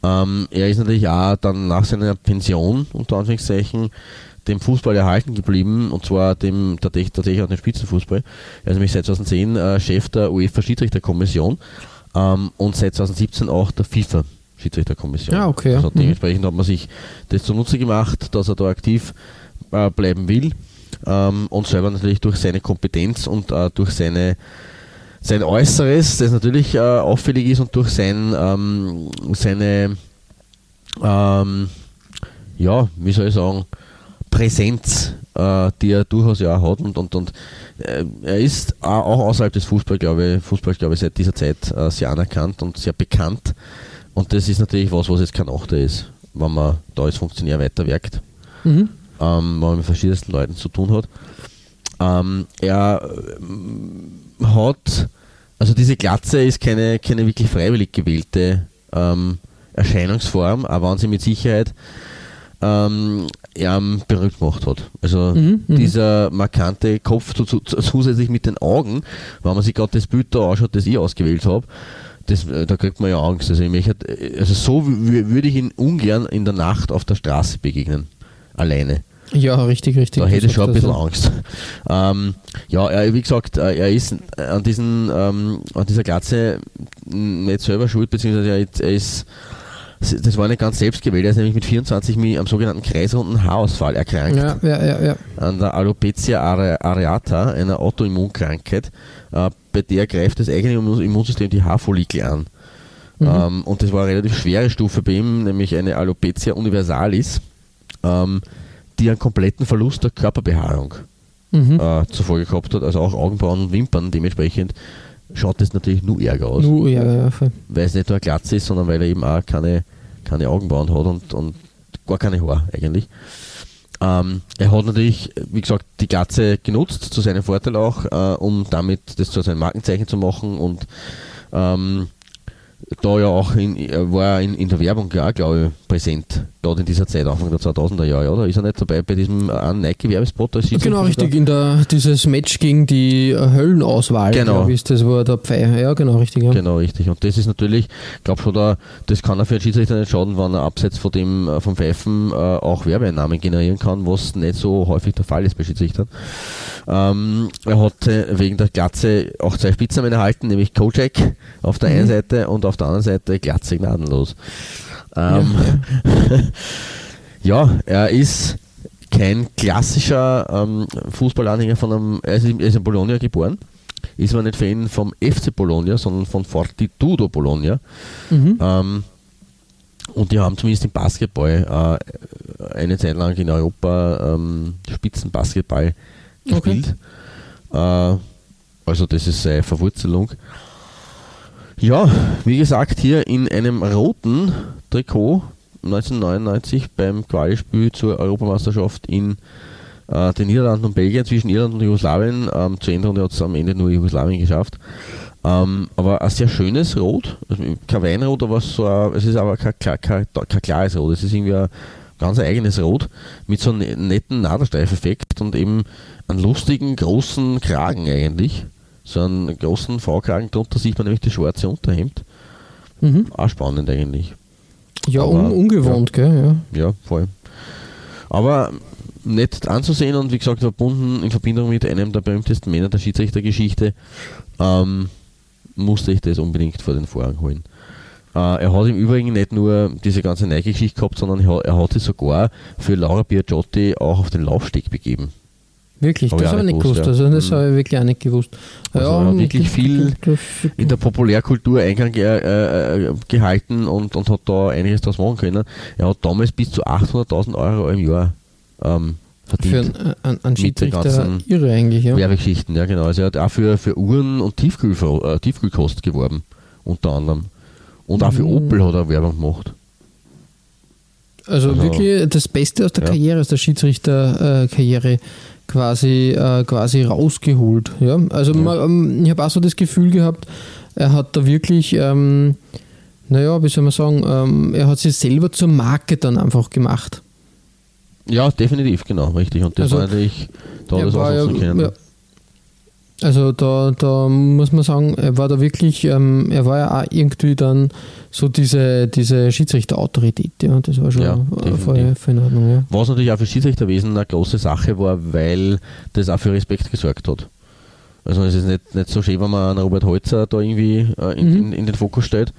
Ähm, er ist natürlich auch dann nach seiner Pension, unter Anführungszeichen, dem Fußball erhalten geblieben und zwar dem tatsächlich, tatsächlich auch dem Spitzenfußball. Er ist nämlich seit 2010 äh, Chef der UEFA Schiedsrichterkommission ähm, und seit 2017 auch der FIFA Schiedsrichterkommission. Ah, okay, ja. Also Mhm. dementsprechend hat man sich das zunutze gemacht, dass er da aktiv äh, bleiben will ähm, und selber natürlich durch seine Kompetenz und äh, durch seine sein Äußeres, das natürlich äh, auffällig ist und durch sein, ähm, seine, ähm, ja, wie soll ich sagen, Präsenz, äh, die er durchaus ja auch hat und, und, und äh, er ist auch außerhalb des Fußballs, glaube ich, Fußball, glaube ich, seit dieser Zeit äh, sehr anerkannt und sehr bekannt und das ist natürlich was, was jetzt kein Achter ist, wenn man da als Funktionär weiterwirkt Mhm. ähm, wenn man mit verschiedensten Leuten zu tun hat. Ähm, er ähm, hat, also diese Glatze ist keine, keine wirklich freiwillig gewählte ähm, Erscheinungsform, aber wenn sie mit Sicherheit ähm, berühmt gemacht hat. Also Mhm, mhm. dieser markante Kopf zu, zu, zusätzlich mit den Augen, wenn man sich gerade das Bild da anschaut, das ich ausgewählt habe, das, äh, da kriegt man ja Angst. Also, ich möchte, also so wü- würde ich ihn ungern in der Nacht auf der Straße begegnen. Alleine. Ja, richtig, richtig. Da hätte ich schon ein bisschen Angst. Ähm, ja, er, wie gesagt, äh, er ist an, diesen, ähm, an dieser Glatze nicht selber schuld, beziehungsweise er ist, das war nicht ganz selbst gewählt, er ist nämlich mit 24 mi- am sogenannten kreisrunden Haarausfall erkrankt Ja, ja, ja, ja. an der Alopecia are- areata, einer Autoimmunkrankheit. Äh, bei der greift das eigene Immun- Immunsystem die Haarfollikel an. Mhm. Ähm, und das war eine relativ schwere Stufe bei ihm, nämlich eine Alopecia universalis, ähm, die einen kompletten Verlust der Körperbehaarung Mhm. äh, zur Folge gehabt hat, also auch Augenbrauen und Wimpern. Dementsprechend schaut das natürlich nur ärger aus, Nu, ja, ja, voll. weil es nicht nur eine Glatze ist, sondern weil er eben auch keine, keine Augenbrauen hat und, und gar keine Haare eigentlich. Ähm, er hat natürlich, wie gesagt, die Glatze genutzt, zu seinem Vorteil auch, äh, um damit das zu seinem Markenzeichen zu machen und ähm, da ja auch in, war er in, in der Werbung ja, glaube ich, präsent, gerade in dieser Zeit, Anfang der 2000er Jahre, oder? Ist er nicht dabei bei diesem Nike-Werbespot? Genau, richtig. In der, dieses Match gegen die äh, Höllenauswahl, Genau. glaub ich, das war der Pfeil. Ja, genau, richtig. Ja. Genau, richtig. Und das ist natürlich, ich glaube schon, da, das kann er für einen Schiedsrichter nicht schaden, wenn er abseits von dem, äh, vom Pfeifen äh, auch Werbeeinnahmen generieren kann, was nicht so häufig der Fall ist bei Schiedsrichtern. Ähm, er hat äh, wegen der Glatze auch zwei Spitznamen erhalten, nämlich Kojak auf der einen Seite und auf der anderen Seite Glatze gnadenlos. Ähm, ja, er ist kein klassischer ähm, Fußballanhänger von einem, er ist, in- er ist in Bologna geboren, ist aber nicht Fan vom FC Bologna, sondern von Fortitudo Bologna. Mhm. Ähm, und die haben zumindest im Basketball äh, eine Zeit lang in Europa ähm, Spitzenbasketball gespielt. Äh, also das ist seine Verwurzelung. Ja, wie gesagt, hier in einem roten Trikot 1999 beim Qualispiel zur Europameisterschaft in äh, den Niederlanden und Belgien zwischen Irland und Jugoslawien. Ähm, zur Endrunde hat es am Ende nur Jugoslawien geschafft. Ähm, aber ein sehr schönes Rot, also kein Weinrot, aber so ein, es ist aber kein, klar- kein, kein klares Rot, es ist irgendwie ein ganz eigenes Rot mit so einem netten Nadelstreifeffekt und eben einen lustigen großen Kragen eigentlich. So einen großen V-Kragen, drunter sieht man nämlich das schwarze Unterhemd. Mhm. Auch spannend eigentlich. Ja, Aber, un ungewohnt, gell? Ja. Ja, voll. Aber nett anzusehen und wie gesagt verbunden in Verbindung mit einem der berühmtesten Männer der Schiedsrichtergeschichte ähm, musste ich das unbedingt vor den Vorhang holen. Äh, er hat im Übrigen nicht nur diese ganze Nike-Geschichte gehabt, sondern er, er hat sich sogar für Laura Biagiotti auch auf den Laufsteg begeben. Wirklich, Hab das habe ich nicht gewusst. gewusst, ja. Also das habe ich wirklich auch nicht gewusst. Also er hat wirklich viel in der Populärkultur Eingang äh, äh, gehalten und, und hat da einiges draus machen können. Er hat damals bis zu 800.000 Euro im Jahr ähm, für verdient. einen, einen, einen Mit den Schiedsrichter irre eigentlich, ja. Werbegeschichten, ja genau. Also er hat auch für, für Uhren und Tiefkühl, äh, Tiefkühlkost geworben, unter anderem. Und auch für Mhm. Opel hat er Werbung gemacht. Also, Also, wirklich das Beste aus der ja. Karriere, aus der Schiedsrichterkarriere quasi, äh, quasi rausgeholt. Ja? Also man, ähm, ich habe auch so das Gefühl gehabt, er hat da wirklich, ähm, naja, wie soll man sagen, ähm, er hat sich selber zur Marke dann einfach gemacht. Ja, definitiv, genau, richtig. Und das Also, war natürlich, da ja- ausnutzen können. ja. Also da, da muss man sagen, er war da wirklich, ähm, er war ja auch irgendwie dann so diese, diese Schiedsrichterautorität, ja, das war schon Ja, äh, voll, voll in Ordnung, ja. Was natürlich auch für Schiedsrichterwesen eine große Sache war, weil das auch für Respekt gesorgt hat. Also es ist nicht, nicht so schön, wenn man einen Robert Holzer da irgendwie äh, in, Mhm. in, in den Fokus stellt.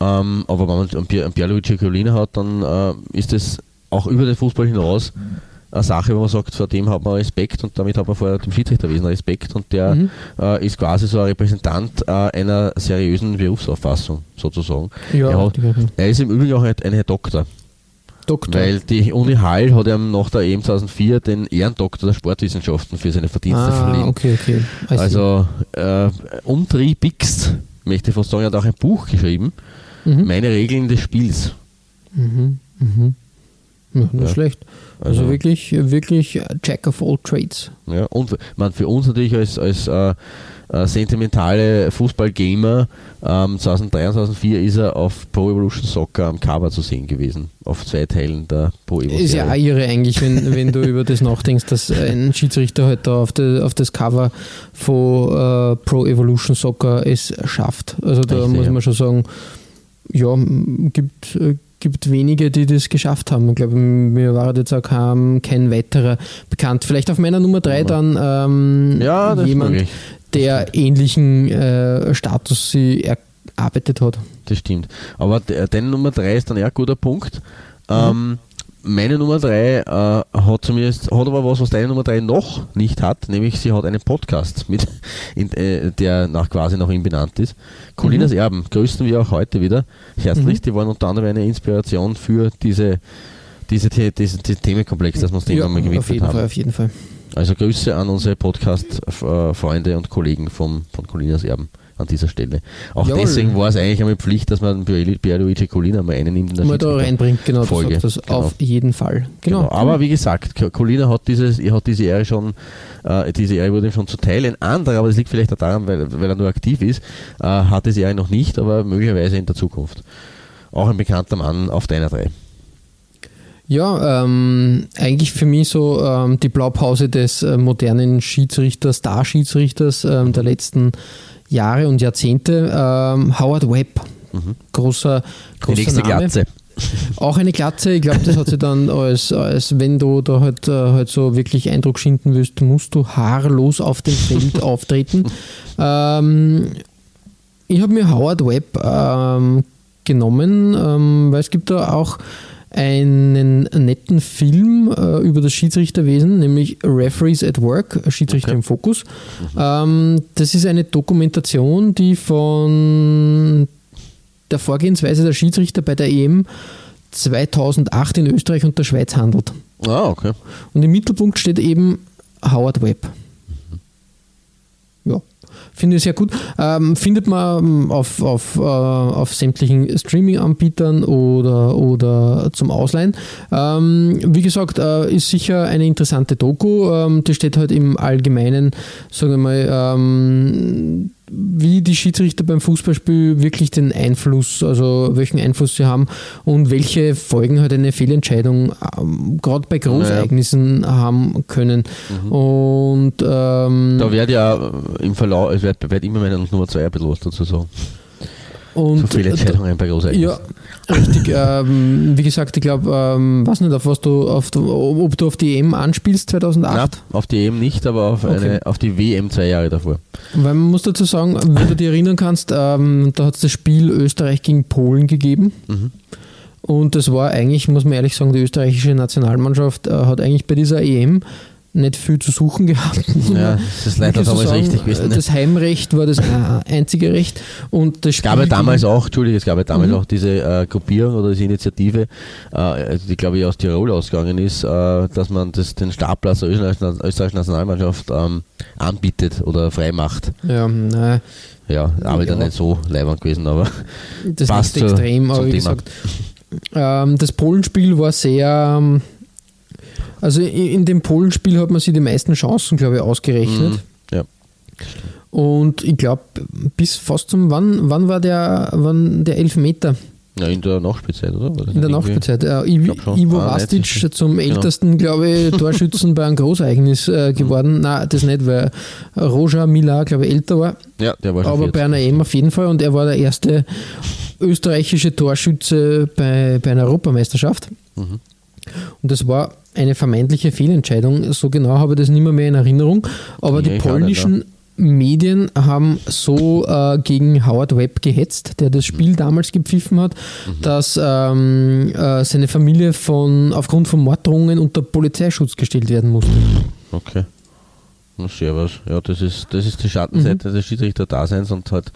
Ähm, aber wenn man einen, Pier, einen Pierluigi Colina hat, dann äh, ist das auch über den Fußball hinaus eine Sache, wo man sagt, vor dem hat man Respekt und damit hat man vor dem Schiedsrichterwesen Respekt und der Mhm. äh, ist quasi so ein Repräsentant äh, einer seriösen Berufsauffassung sozusagen. Ja, er, hat, er ist im Übrigen auch ein, ein Herr Doktor. Doktor. Weil die Uni Hall hat ihm nach der EM 2004 den Ehrendoktor der Sportwissenschaften für seine Verdienste ah, verliehen. okay, okay. Also äh, umtriebigst, möchte ich fast sagen, hat auch ein Buch geschrieben, Mhm. Meine Regeln des Spiels. Mhm. Mhm. Ja, nicht Ja. schlecht. Also, Also- wirklich, wirklich Jack of all trades. Ja, und man, für uns natürlich als, als äh, äh, sentimentale Fußballgamer, ähm, 2003 und 2004 ist er auf Pro Evolution Soccer am Cover zu sehen gewesen, auf zwei Teilen der Pro Evo Ist ja auch irre eigentlich, wenn, wenn du über das nachdenkst, dass ein Schiedsrichter halt da auf, de, auf das Cover von äh, Pro Evolution Soccer es schafft. Also da Richtig, muss ja. man schon sagen, ja, gibt, äh, gibt wenige, die das geschafft haben. Ich glaube, mir war jetzt auch kein, kein weiterer bekannt. Vielleicht auf meiner Nummer drei dann ähm, Ja, jemand, der ähnlichen äh, Status sie erarbeitet hat. Das stimmt. Aber de- deine Nummer 3 ist dann eher ein guter Punkt. Ähm, meine Nummer 3 äh, hat zumindest, hat aber was, was deine Nummer 3 noch nicht hat, nämlich sie hat einen Podcast, mit, in, äh, der nach quasi nach ihm benannt ist. Colinas Erben, grüßen wir auch heute wieder herzlich. Die waren unter anderem eine Inspiration für diese, diese, diese, diesen Themenkomplex, das wir uns dem einmal auf gewidmet jeden haben. Fall, auf jeden Fall. Also Grüße an unsere Podcast-Freunde und Kollegen vom, von Colinas Erben an dieser Stelle. Auch Jawohl. deswegen war es eigentlich einmal Pflicht, dass man Pierluigi Colina mal einen nimmt in der Mal da reinbringt, genau, Folge, sagst das genau. auf jeden Fall. Genau. Genau. Aber wie gesagt, Co- Colina hat, dieses, er hat diese Ehre schon, äh, diese Ehre wurde ihm schon zuteil. Ein anderer, aber das liegt vielleicht auch daran, weil, weil er nur aktiv ist, äh, hat diese Ehre noch nicht, aber möglicherweise in der Zukunft. Auch ein bekannter Mann auf deiner drei. Ja, ähm, eigentlich für mich so ähm, die Blaupause des äh, modernen Schiedsrichters, Star-Schiedsrichters ähm, der letzten Jahre und Jahrzehnte, ähm, Howard Webb. Großer, Mhm. Die großer nächste Name. Glatze. Auch eine Glatze, ich glaube, das hat sie dann als, als wenn du da halt, äh, halt so wirklich Eindruck schinden willst, musst du haarlos auf dem Feld auftreten. Ähm, ich habe mir Howard Webb ähm, genommen, ähm, weil es gibt da auch einen netten Film äh, über das Schiedsrichterwesen, nämlich Referees at Work, Schiedsrichter Okay. im Fokus. Ähm, das ist eine Dokumentation, die von der Vorgehensweise der Schiedsrichter bei der EM 2008 in Österreich und der Schweiz handelt. Ah, okay. Und im Mittelpunkt steht eben Howard Webb. Ja, finde ich sehr gut. Ähm, findet man ähm, auf, auf, äh, auf sämtlichen Streaming-Anbietern oder, oder zum Ausleihen. Ähm, wie gesagt, äh, ist sicher eine interessante Doku. Ähm, die steht halt im Allgemeinen, sagen wir mal, ähm, wie die Schiedsrichter beim Fußballspiel wirklich den Einfluss, also welchen Einfluss sie haben und welche Folgen halt eine Fehlentscheidung ähm, gerade bei Großereignissen naja. haben können. Mhm. Und ähm, da wird ja im Verlauf, es wird, wird immer meine Nummer zwei ein bisschen was dazu sagen. Und so viele Entscheidungen bei Großereignissen. Ja, richtig. ähm, wie gesagt, ich glaube, ähm, weiß nicht, auf was du, auf, ob du auf die EM anspielst 2008? Nein, auf die EM nicht, aber auf, okay. eine, auf die WM zwei Jahre davor. Weil man muss dazu sagen, wenn du dich erinnern kannst, ähm, da hat es das Spiel Österreich gegen Polen gegeben. Mhm. Und das war eigentlich, muss man ehrlich sagen, die österreichische Nationalmannschaft äh, hat eigentlich bei dieser EM nicht viel zu suchen gehabt. Ja, das ist leider damals sagen, richtig gewesen. Ne? Das Heimrecht war das einzige Recht. Und das es gab ja damals auch, Entschuldige, es gab ja damals mhm. auch diese äh, Gruppierung oder diese Initiative, äh, die glaube ich aus Tirol ausgegangen ist, äh, dass man das, den Startplatz der österreichischen Nationalmannschaft ähm, anbietet oder frei macht. Ja, nein. Ja, aber ja. dann nicht so leibend gewesen, aber das passt ist extrem, aber wie gesagt. Ähm, das Polenspiel war sehr ähm, also in dem Polenspiel hat man sich die meisten Chancen, glaube ich, ausgerechnet. Mhm. Ja. Und ich glaube, bis fast zum, wann, wann war der, wann der Elfmeter? Ja, in der Nachspielzeit, oder? In der Nachspielzeit. Äh, Ivo, Ivo ah, Rastic zum genau. ältesten, glaube ich, Torschützen bei einem Großereignis äh, geworden. Mhm. Nein, das nicht, weil Roger Mila, glaube ich, älter war. Ja, der war schon Aber 40. bei einer EM auf jeden Fall und er war der erste österreichische Torschütze bei, bei einer Europameisterschaft. Mhm. Und das war eine vermeintliche Fehlentscheidung. So genau habe ich das nicht mehr, mehr in Erinnerung. Aber ja, die polnischen Medien haben so äh, gegen Howard Webb gehetzt, der das Spiel mhm. damals gepfiffen hat, mhm. dass ähm, äh, seine Familie von, aufgrund von Morddrohungen unter Polizeischutz gestellt werden musste. Okay. Na, servus. Ja, das ist, das ist die Schattenseite mhm. des Schiedsrichter-Daseins und halt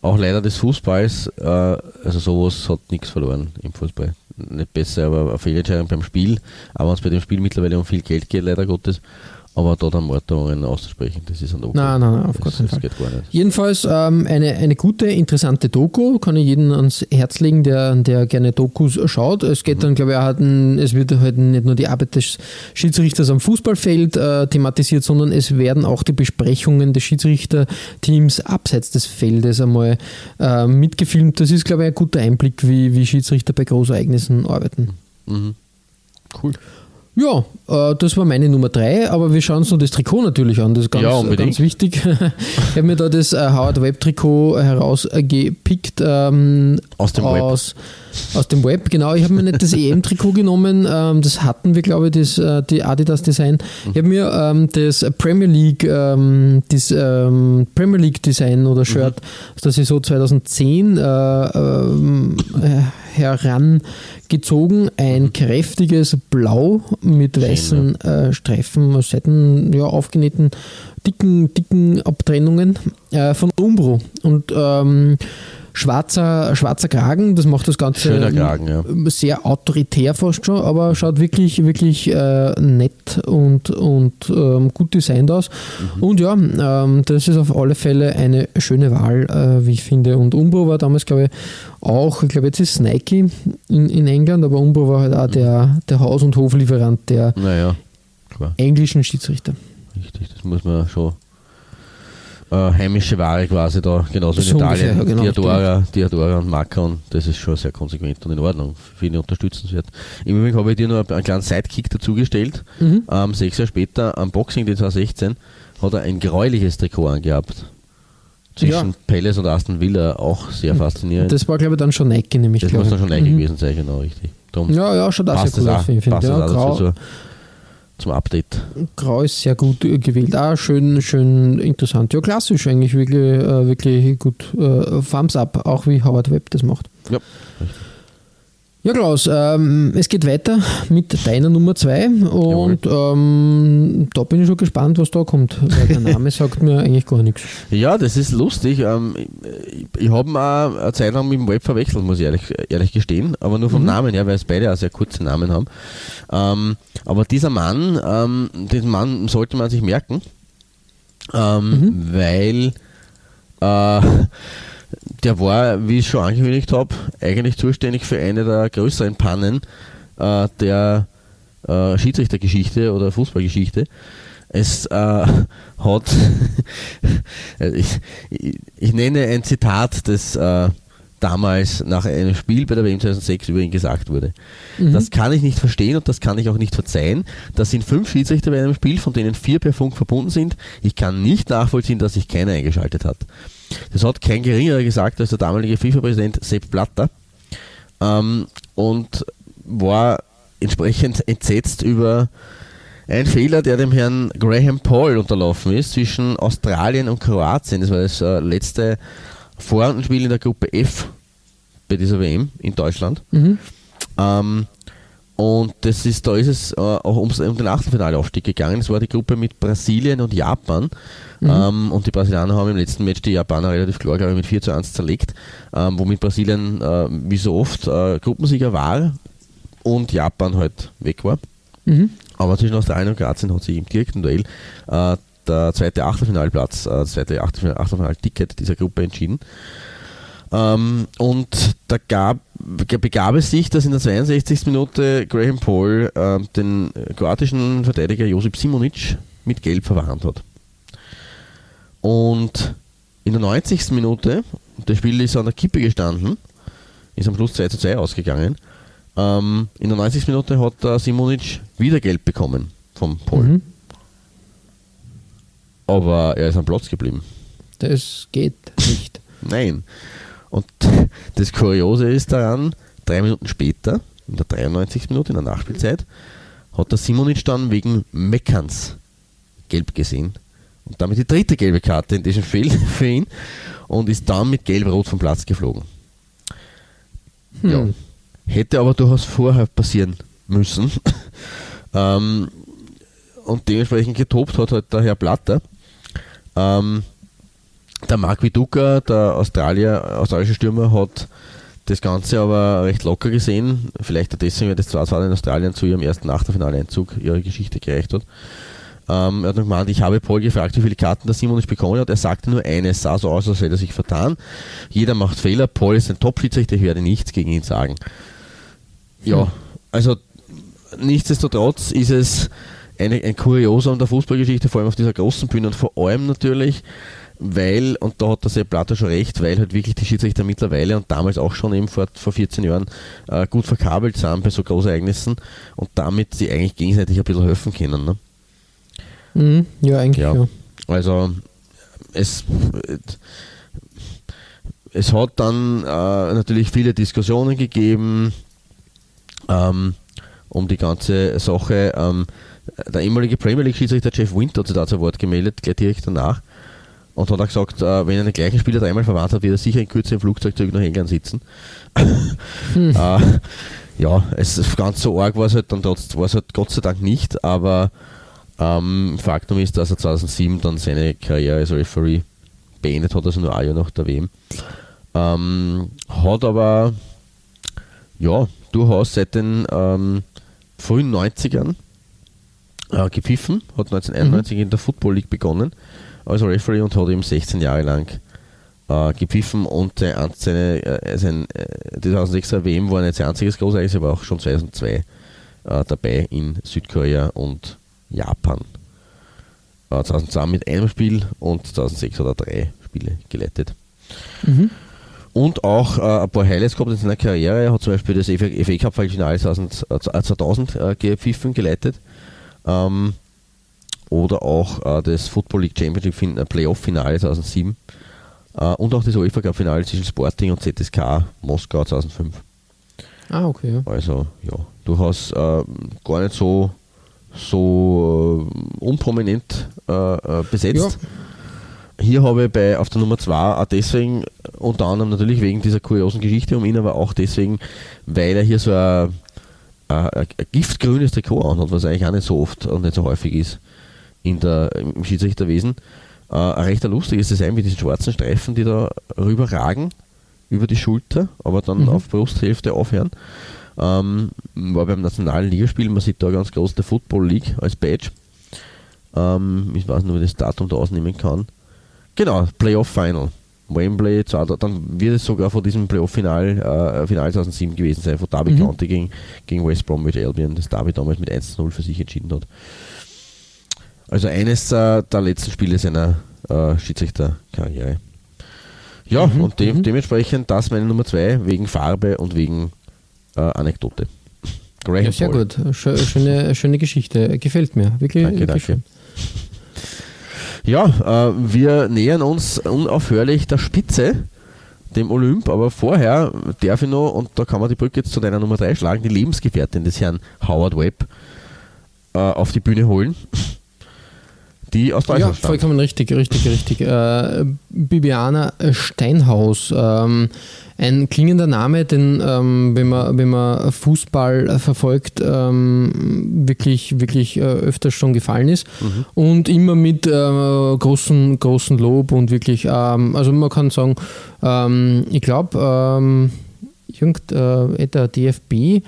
auch leider des Fußballs. Äh, also sowas hat nichts verloren im Fußball nicht besser, aber eine Fehlentscheidung beim Spiel. Aber es bei dem Spiel mittlerweile um viel Geld geht, leider Gottes, aber da dann Morddrohungen auszusprechen, das ist ein okay. Nein, nein, nein, auf das, keinen Fall. Geht gar nicht. Jedenfalls ähm, eine, eine gute, interessante Doku, kann ich jedem ans Herz legen, der, der gerne Dokus schaut. Es geht mhm. dann, glaube ich, auch, es wird halt nicht nur die Arbeit des Schiedsrichters am Fußballfeld äh, thematisiert, sondern es werden auch die Besprechungen des Schiedsrichterteams abseits des Feldes einmal äh, mitgefilmt. Das ist, glaube ich, ein guter Einblick, wie, wie Schiedsrichter bei Großereignissen arbeiten. Mhm. Cool. Ja, äh, das war meine Nummer drei, aber wir schauen uns noch das Trikot natürlich an. Das ist ganz, ja, ganz wichtig. ich habe mir da das äh, Howard Web Trikot herausgepickt. Ähm, aus dem aus, Web. Aus dem Web, genau. Ich habe mir nicht das EM-Trikot genommen. Ähm, das hatten wir, glaube ich, das, äh, die Adidas Design. Ich habe mir ähm, das Premier League, ähm, das ähm, Premier League Design oder Shirt, mhm. das ich so 2010 äh, herangezogen. Ein kräftiges Blau mit weißen äh, Streifen, Seiten ja, aufgenähten, dicken, dicken Abtrennungen äh, von Umbro. Und ähm, schwarzer, schwarzer Kragen, das macht das Ganze Kragen, ja. sehr autoritär fast schon, aber schaut wirklich, wirklich äh, nett und, und ähm, gut designt aus. Mhm. Und ja, ähm, das ist auf alle Fälle eine schöne Wahl, äh, wie ich finde. Und Umbro war damals, glaube ich, auch, ich glaube, jetzt ist Nike in, in England, aber Umbro war halt auch mhm. der, der Haus- und Hoflieferant der naja, englischen Schiedsrichter. Richtig, das muss man schon äh, heimische Ware quasi da, genauso in Italien. Ungefähr, ja, genau, Diadora, Diadora und Marca und das ist schon sehr konsequent und in Ordnung. Finde ich unterstützenswert. Im Übrigen habe ich dir noch einen kleinen Sidekick dazugestellt. Mhm. Ähm, sechs Jahre später, am Boxing, den 2016, hat er ein gräuliches Trikot angehabt. Zwischen ja. Palace und Aston Villa auch sehr faszinierend. Das war, glaube ich, dann schon Nike, nämlich. Das muss dann schon Nike mhm. gewesen sein, genau, richtig. Darum ja, ja, schon das sehr cool aus, finde ich. Ja, grau, zum Update. Grau ist sehr gut gewählt. Ah, schön, schön interessant. Ja, klassisch eigentlich, wirklich, äh, wirklich gut. Äh, Thumbs up, auch wie Howard Webb das macht. Ja, Ja, Klaus, ähm, es geht weiter mit deiner Nummer 2 und ähm, da bin ich schon gespannt, was da kommt, weil der Name sagt mir eigentlich gar nichts. Ja, das ist lustig. Ähm, ich, ich habe mal eine Zeit lang mit dem Web verwechselt, muss ich ehrlich, ehrlich gestehen, aber nur vom mhm. Namen her, weil es beide auch sehr kurze Namen haben. Ähm, aber dieser Mann, ähm, diesen Mann sollte man sich merken, ähm, mhm. weil äh, der war, wie ich schon angekündigt habe, eigentlich zuständig für eine der größeren Pannen äh, der äh, Schiedsrichtergeschichte oder Fußballgeschichte. Es äh, hat, ich, ich, ich, nenne ein Zitat, das äh, damals nach einem Spiel bei der WM 2006 über ihn gesagt wurde. Mhm. Das kann ich nicht verstehen und das kann ich auch nicht verzeihen. Das sind fünf Schiedsrichter bei einem Spiel, von denen vier per Funk verbunden sind. Ich kann nicht nachvollziehen, dass sich keiner eingeschaltet hat. Das hat kein geringerer gesagt als der damalige FIFA-Präsident Sepp Blatter ähm, und war entsprechend entsetzt über ein Fehler, der dem Herrn Graham Paul unterlaufen ist zwischen Australien und Kroatien. Das war das äh, letzte Vorrundenspiel in der Gruppe F bei dieser WM in Deutschland. Mhm. Ähm, und das ist, da ist es äh, auch ums, um den Achtelfinaleaufstieg gegangen. Es war die Gruppe mit Brasilien und Japan. Mhm. Ähm, und die Brasilianer haben im letzten Match die Japaner relativ klar, glaube ich, mit 4 zu 1 zerlegt. Ähm, womit Brasilien, äh, wie so oft, äh, Gruppensieger war und Japan halt weg war. Mhm. Aber zwischen Australien und Kroatien hat sich im direkten Duell äh, der zweite Achtelfinalplatz, äh, das zweite Achtelfinal-Ticket dieser Gruppe entschieden. Ähm, und da gab, begab es sich, dass in der 62. Minute Graham Paul äh, den kroatischen Verteidiger Josip Simonic mit Gelb verwarnt hat. Und in der 90. Minute, das Spiel ist an der Kippe gestanden, ist am Schluss 2 zu 2 ausgegangen. Ähm, in der 90. Minute hat der Simonic wieder Gelb bekommen vom Paul. Mhm. Aber er ist am Platz geblieben. Das geht nicht. Nein. Und das Kuriose ist daran, drei Minuten später, in der 93. Minute, in der Nachspielzeit, hat der Simonic dann wegen Meckerns gelb gesehen. Und damit die dritte gelbe Karte in diesem Spiel für ihn und ist dann mit gelb-rot vom Platz geflogen. Hm. Ja. Hätte aber durchaus vorher passieren müssen. ähm, und dementsprechend getobt hat halt der Herr Platter. Ähm, der Mark Viduka, der Australier, australische Stürmer, hat das Ganze aber recht locker gesehen. Vielleicht deswegen, weil das zwar in Australien zu ihrem ersten Achtelfinaleinzug ihre Geschichte gereicht hat. Ähm, er hat noch gemeint, ich habe Paul gefragt, wie viele Karten der Simon nicht bekommen hat. Er sagte nur eines, sah so aus, als hätte er sich vertan. Jeder macht Fehler. Paul ist ein Top-Schiedsrichter, ich werde nichts gegen ihn sagen. Ja, also nichtsdestotrotz ist es eine, ein Kuriosum der Fußballgeschichte, vor allem auf dieser großen Bühne und vor allem natürlich, weil, und da hat der Sepp Blatter schon recht, weil halt wirklich die Schiedsrichter mittlerweile und damals auch schon eben vor, vor 14 Jahren äh, gut verkabelt sind bei so Großereignissen und damit sie eigentlich gegenseitig ein bisschen helfen können. Ne? Mhm, ja, eigentlich ja. ja. Also es, es hat dann äh, natürlich viele Diskussionen gegeben ähm, um die ganze Sache. Ähm, der ehemalige Premier League Schiedsrichter Jeff Winter hat sich da zu Wort gemeldet, gleich direkt danach. Und hat auch gesagt, äh, wenn er den gleichen Spieler dreimal verwandt hat, wird er sicher in Kürze im Flugzeug zurück nach England sitzen. hm. äh, ja, es ist ganz so arg war es halt dann trotzdem, war es halt Gott sei Dank nicht, aber ähm, Faktum ist, dass er 2007 dann seine Karriere als Referee beendet hat, also nur ein Jahr nach der WM. Ähm, hat aber ja, durchaus seit den ähm, frühen 90ern äh, gepfiffen, hat 1991 mhm. in der Football League begonnen als Referee und hat eben 16 Jahre lang äh, gepfiffen und seine, seine, äh, sein, äh, 2006er WM war nicht sein einziges Großereignis, aber auch schon 2002 äh, dabei in Südkorea und Japan. 2002 äh, mit einem Spiel und 2006 hat er drei Spiele geleitet. Mhm und auch äh, ein paar Highlights gehabt in seiner Karriere. Er hat zum Beispiel das FA Cup Finale 2000, äh, 2000 äh, gepfiffen, geleitet. Ähm, oder auch äh, das Football League Championship fin äh, Playoff Finale 2007. Äh, und auch das UEFA Cup Finale zwischen Sporting und ZSK Moskau 2005. Ah, okay. Also, ja, durchaus äh, gar nicht so, so unprominent besetzt. Ja hier habe ich bei, auf der Nummer 2 auch deswegen, unter anderem natürlich wegen dieser kuriosen Geschichte um ihn, aber auch deswegen, weil er hier so ein, ein, ein giftgrünes Trikot anhat, was eigentlich auch nicht so oft und nicht so häufig ist in der, im Schiedsrichterwesen. Äh, ein recht lustiges Design mit diesen schwarzen Streifen, die da rüberragen über die Schulter, aber dann mhm. auf Brusthälfte aufhören. Ähm, war beim nationalen Ligaspiel, man sieht da ganz groß der Football League als Badge. Ähm, ich weiß nicht, ob ich das Datum da ausnehmen kann. Genau, Playoff Final. Wembley, dann wird es sogar vor diesem Playoff-Final äh, Final 2007 gewesen sein, wo Derby mhm. County gegen, gegen West Bromwich Albion das Derby damals mit 1-0 für sich entschieden hat. Also eines äh, der letzten Spiele seiner äh, Schiedsrichterkarriere. Ja, Mhm, und de mhm. dementsprechend das meine Nummer zwei, wegen Farbe und wegen äh, Anekdote. Graham Ja, sehr Paul. gut. Schö- Schöne, schöne Geschichte. Gefällt mir. Wirklich, Danke, wirklich danke. Ja, äh, wir nähern uns unaufhörlich der Spitze, dem Olymp, aber vorher darf ich noch, und da kann man die Brücke jetzt zu deiner Nummer 3 schlagen, die Lebensgefährtin des Herrn Howard Webb äh, auf die Bühne holen, die aus Ja, Deutschland stammt. vollkommen richtig, richtig, richtig. Äh, Bibiana Steinhaus, ähm, ein klingender Name, den, ähm, wenn, man, wenn man Fußball verfolgt, ähm, wirklich, wirklich äh, öfters schon gefallen ist Mhm. und immer mit äh, großen, großen Lob und wirklich, ähm, also man kann sagen, ähm, ich glaube, ähm, irgend, äh, der DFB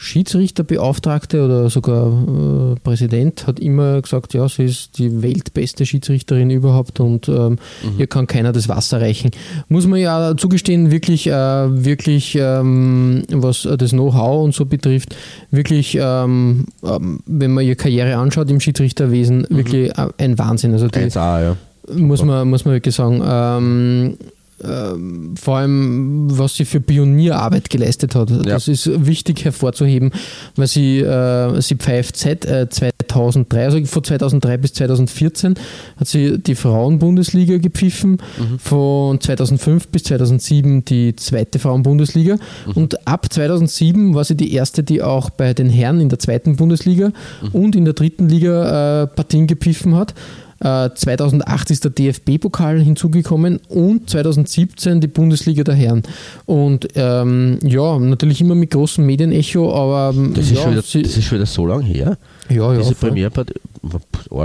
Schiedsrichterbeauftragte oder sogar äh, Präsident hat immer gesagt, ja, sie ist die weltbeste Schiedsrichterin überhaupt und ähm, ihr kann keiner das Wasser reichen. Muss man ja zugestehen, wirklich, äh, wirklich, ähm, was das Know-how und so betrifft, wirklich, ähm, ähm, wenn man ihre Karriere anschaut im Schiedsrichterwesen, wirklich äh, ein Wahnsinn. Also die, 1A, ja. muss man, muss man wirklich sagen. Ähm, vor allem, was sie für Pionierarbeit geleistet hat. Das ist wichtig hervorzuheben, weil sie, äh, sie pfeift seit äh, 2003, also von 2003 bis 2014 hat sie die Frauenbundesliga gepfiffen, von 2005 bis 2007 die zweite Frauenbundesliga. Und ab 2007 war sie die erste, die auch bei den Herren in der zweiten Bundesliga und in der dritten Liga äh, Partien gepfiffen hat. Äh, 2008 ist der DFB-Pokal hinzugekommen und 2017 die Bundesliga der Herren. Und ähm, ja, natürlich immer mit großem Medienecho, aber ähm, Das, ist ja, schon wieder, das ist schon wieder so lange her. ja, ja, Diese. Premierpartie,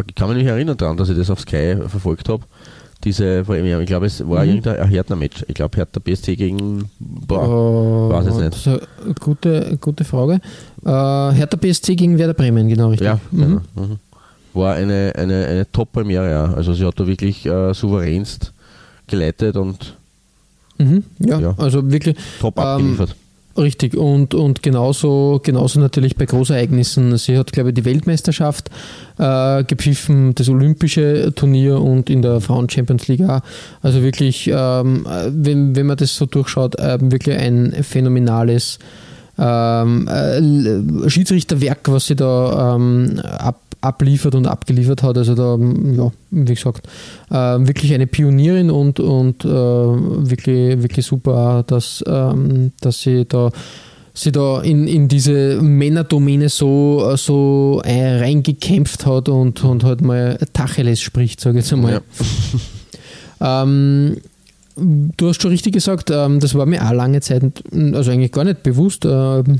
ich kann mich nicht erinnern daran, dass ich das auf Sky verfolgt habe. Diese Premiere, ich glaube, es war Mhm. irgendein Hertha-Match. Ich glaube, Hertha BSC gegen. Boah, Äh, weiß jetzt nicht. Das eine gute, gute Frage. Äh, Hertha BSC gegen Werder Bremen, genau richtig. Ja, Mhm. genau. Mhm. War eine, eine, eine Top-Premiere, ja. Also sie hat da wirklich äh, souveränst geleitet und Mhm. Ja, Ja. also wirklich top Ähm, abgeliefert. richtig. Und, und genauso, genauso natürlich bei Großereignissen. Sie hat, glaube ich, die Weltmeisterschaft äh, gepfiffen, das olympische Turnier und in der Frauen-Champions League auch. Also wirklich, ähm, äh, wenn, wenn man das so durchschaut, äh, wirklich ein phänomenales ähm, äh, Schiedsrichterwerk, was sie da ähm, ab, abliefert und abgeliefert hat. Also da, ähm, ja, wie gesagt, äh, wirklich eine Pionierin und, und äh, wirklich, wirklich super, dass, ähm, dass sie da sie da in, in diese Männerdomäne so, so äh, reingekämpft hat und, und halt mal Tacheles spricht, sage ich jetzt einmal. Ähm, du hast schon richtig gesagt, ähm, das war mir auch lange Zeit, also eigentlich gar nicht bewusst. Ähm,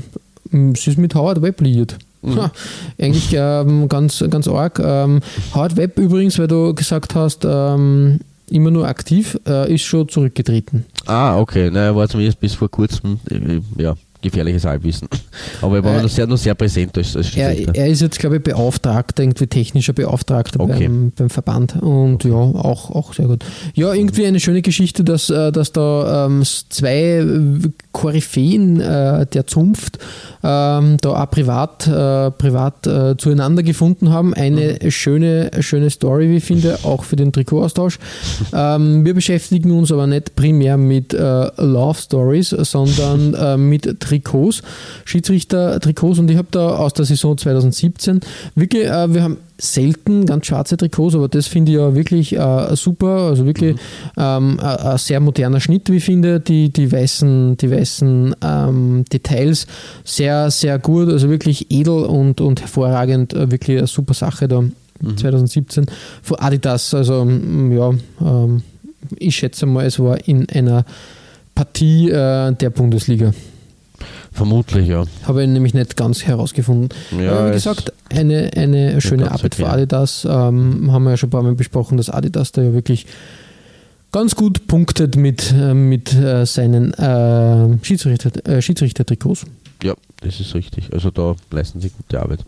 sie ist mit Howard Webb liiert. Ha, eigentlich ähm, ganz, ganz arg. Ähm, Howard Webb übrigens, weil du gesagt hast, ähm, immer nur aktiv, äh, ist schon zurückgetreten. Ah, okay. Na, er war zumindest bis vor kurzem, äh, ja, gefährliches Halbwissen. Aber er war Äh, noch, sehr, noch sehr präsent als, als Er, er ist jetzt, glaube ich, Beauftragter, irgendwie technischer Beauftragter Okay. beim, beim Verband. Und ja, auch, auch sehr gut. Ja, irgendwie eine schöne Geschichte, dass, äh, dass da ähm, zwei Koryphäen äh, der Zunft ähm, da auch privat, äh, privat äh, zueinander gefunden haben. Eine schöne, schöne Story, wie ich finde, auch für den Trikotaustausch. Ähm, wir beschäftigen uns aber nicht primär mit äh, Love Stories, sondern äh, mit Trikots, Schiedsrichter-Trikots. Und ich habe da aus der Saison 2017 wirklich, äh, wir haben selten ganz schwarze Trikots, aber das finde ich ja wirklich äh, super. Also wirklich ähm, ein sehr moderner Schnitt, wie ich finde. Die, die weißen, die weißen ähm, Details sehr, sehr gut. Also wirklich edel und, und hervorragend. Äh, wirklich eine super Sache da 2017 von Adidas. Also ja, ähm, ich schätze mal, es war in einer Partie äh, der Bundesliga. Vermutlich, ja. Habe ich nämlich nicht ganz herausgefunden. Ja, Aber wie es- gesagt, eine, eine schöne Arbeit für. Adidas. Ähm, haben wir ja schon ein paar Mal besprochen, dass Adidas da ja wirklich ganz gut punktet mit, äh, mit äh, seinen äh, Schiedsrichter, äh, Schiedsrichter-Trikots. Ja, das ist richtig. Also da leisten sie gute Arbeit.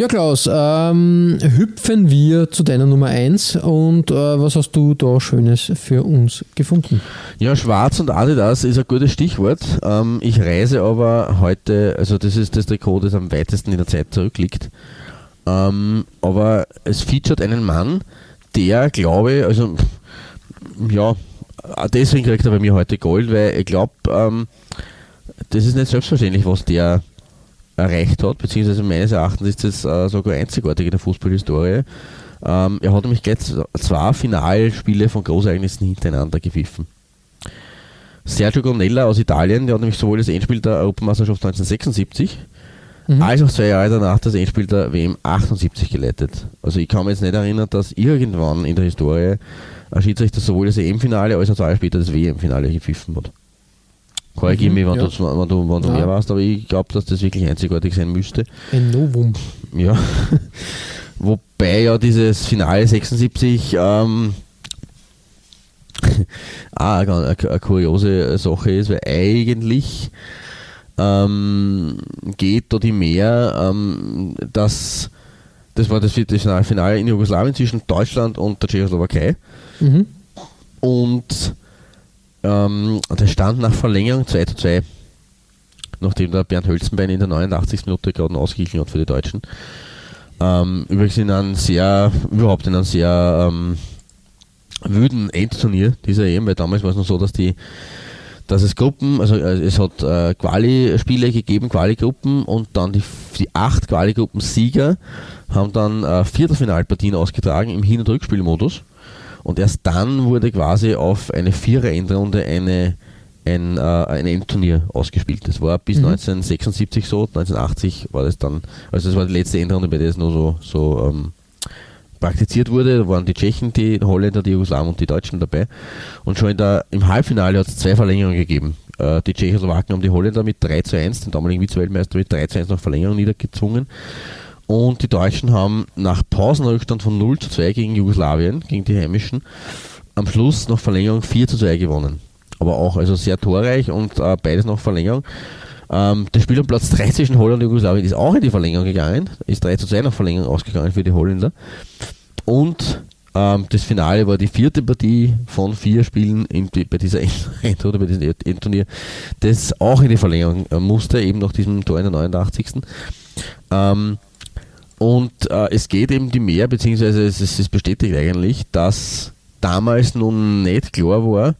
Ja, Klaus, ähm, hüpfen wir zu deiner Nummer 1 und äh, was hast du da Schönes für uns gefunden? Ja, Schwarz und Adidas ist ein gutes Stichwort. Ähm, ich reise aber heute, also das ist das Trikot, das am weitesten in der Zeit zurückliegt. Ähm, aber es featuret einen Mann, der, glaube ich, also ja, deswegen kriegt er bei mir heute Gold, weil ich glaube, ähm, das ist nicht selbstverständlich, was der erreicht hat, beziehungsweise meines Erachtens ist das äh, sogar einzigartig in der Fußballhistorie. Ähm, er hat nämlich gleich zwei Finalspiele von Großereignissen hintereinander gepfiffen. Sergio Gonella aus Italien, der hat nämlich sowohl das Endspiel der Europameisterschaft 1976 mhm. als auch zwei Jahre danach das Endspiel der WM 78 geleitet. Also ich kann mich jetzt nicht erinnern, dass irgendwann in der Historie ein Schiedsrichter sowohl das EM-Finale als auch zwei Jahre später das WM-Finale gepfiffen hat. Korrigiere mhm, mich, wenn, ja. du, wenn du, wenn du mehr weißt, aber ich glaube, dass das wirklich einzigartig sein müsste. Ein Novum. Ja. Wobei ja dieses Finale 76 ähm, auch eine, eine, eine, kuriose Sache ist, weil eigentlich ähm, geht dort mehr, ähm, dass das war das Finale in Jugoslawien zwischen Deutschland und der Tschechoslowakei. Mhm. Und ähm, das stand nach Verlängerung 2 zu 2, nachdem der Bernd Hölzenbein in der 89. Minute gerade ausgeglichen hat für die Deutschen. Ähm, übrigens in einem sehr, überhaupt in einem sehr ähm, wüden Endturnier dieser EM, weil damals war es noch so, dass die dass es Gruppen, also äh, es hat äh, Quali-Spiele gegeben, Quali-Gruppen und dann die, die acht Quali-Gruppen-Sieger haben dann äh, Viertelfinalpartien ausgetragen im Hin- und Rückspielmodus. Und erst dann wurde quasi auf eine Vierer-Endrunde eine, ein, äh, ein Endturnier ausgespielt. Das war bis mhm. 1976 so, 1980 war das dann, also das war die letzte Endrunde, bei der es nur so, so ähm, praktiziert wurde. Da waren die Tschechen, die Holländer, die Jugoslawen und die Deutschen dabei. Und schon in der, im Halbfinale hat es zwei Verlängerungen gegeben. Äh, die Tschechoslowaken haben die Holländer mit 3 zu 1, den damaligen Vize-Weltmeister mit 3 zu 1 nach Verlängerung niedergezwungen. Und die Deutschen haben nach Pausenrückstand von 0 zu 2 gegen Jugoslawien, gegen die Heimischen, am Schluss nach Verlängerung 4 zu 2 gewonnen. Aber auch also sehr torreich und äh, beides nach Verlängerung. Ähm, das Spiel um Platz 3 zwischen Holland und Jugoslawien ist auch in die Verlängerung gegangen, ist 3 zu 2 nach Verlängerung ausgegangen für die Holländer. Und ähm, das Finale war die vierte Partie von vier Spielen in, bei dieser Endrunde, bei diesem Endturnier, das auch in die Verlängerung äh, musste, eben nach diesem Tor in der 89. Ähm, und äh, es geht eben die mehr, beziehungsweise es, es ist bestätigt eigentlich, dass damals nun nicht klar war,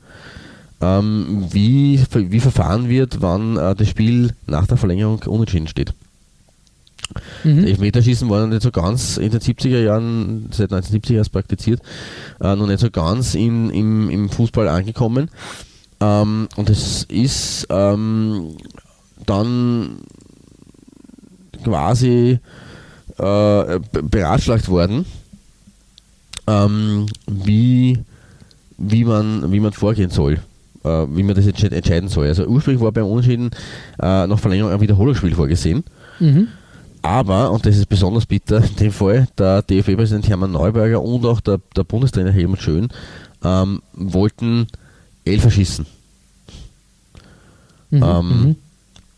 ähm, wie, wie verfahren wird, wann äh, das Spiel nach der Verlängerung unentschieden steht. Mhm. Elfmeterschießen war noch nicht so ganz in den 70er Jahren, seit 1970 erst praktiziert, äh, noch nicht so ganz in, im, im Fußball angekommen. Ähm, und es ist ähm, dann quasi äh, beratschlagt worden, ähm, wie, wie, man, wie man vorgehen soll. Äh, wie man das entscheiden soll. Also ursprünglich war beim Unentschieden äh, nach Verlängerung ein Wiederholungsspiel vorgesehen. Mhm. Aber, und das ist besonders bitter in dem Fall, der DFB-Präsident Hermann Neuberger und auch der, der Bundestrainer Helmut Schön ähm, wollten Elfer schießen. Mhm, ähm, mhm.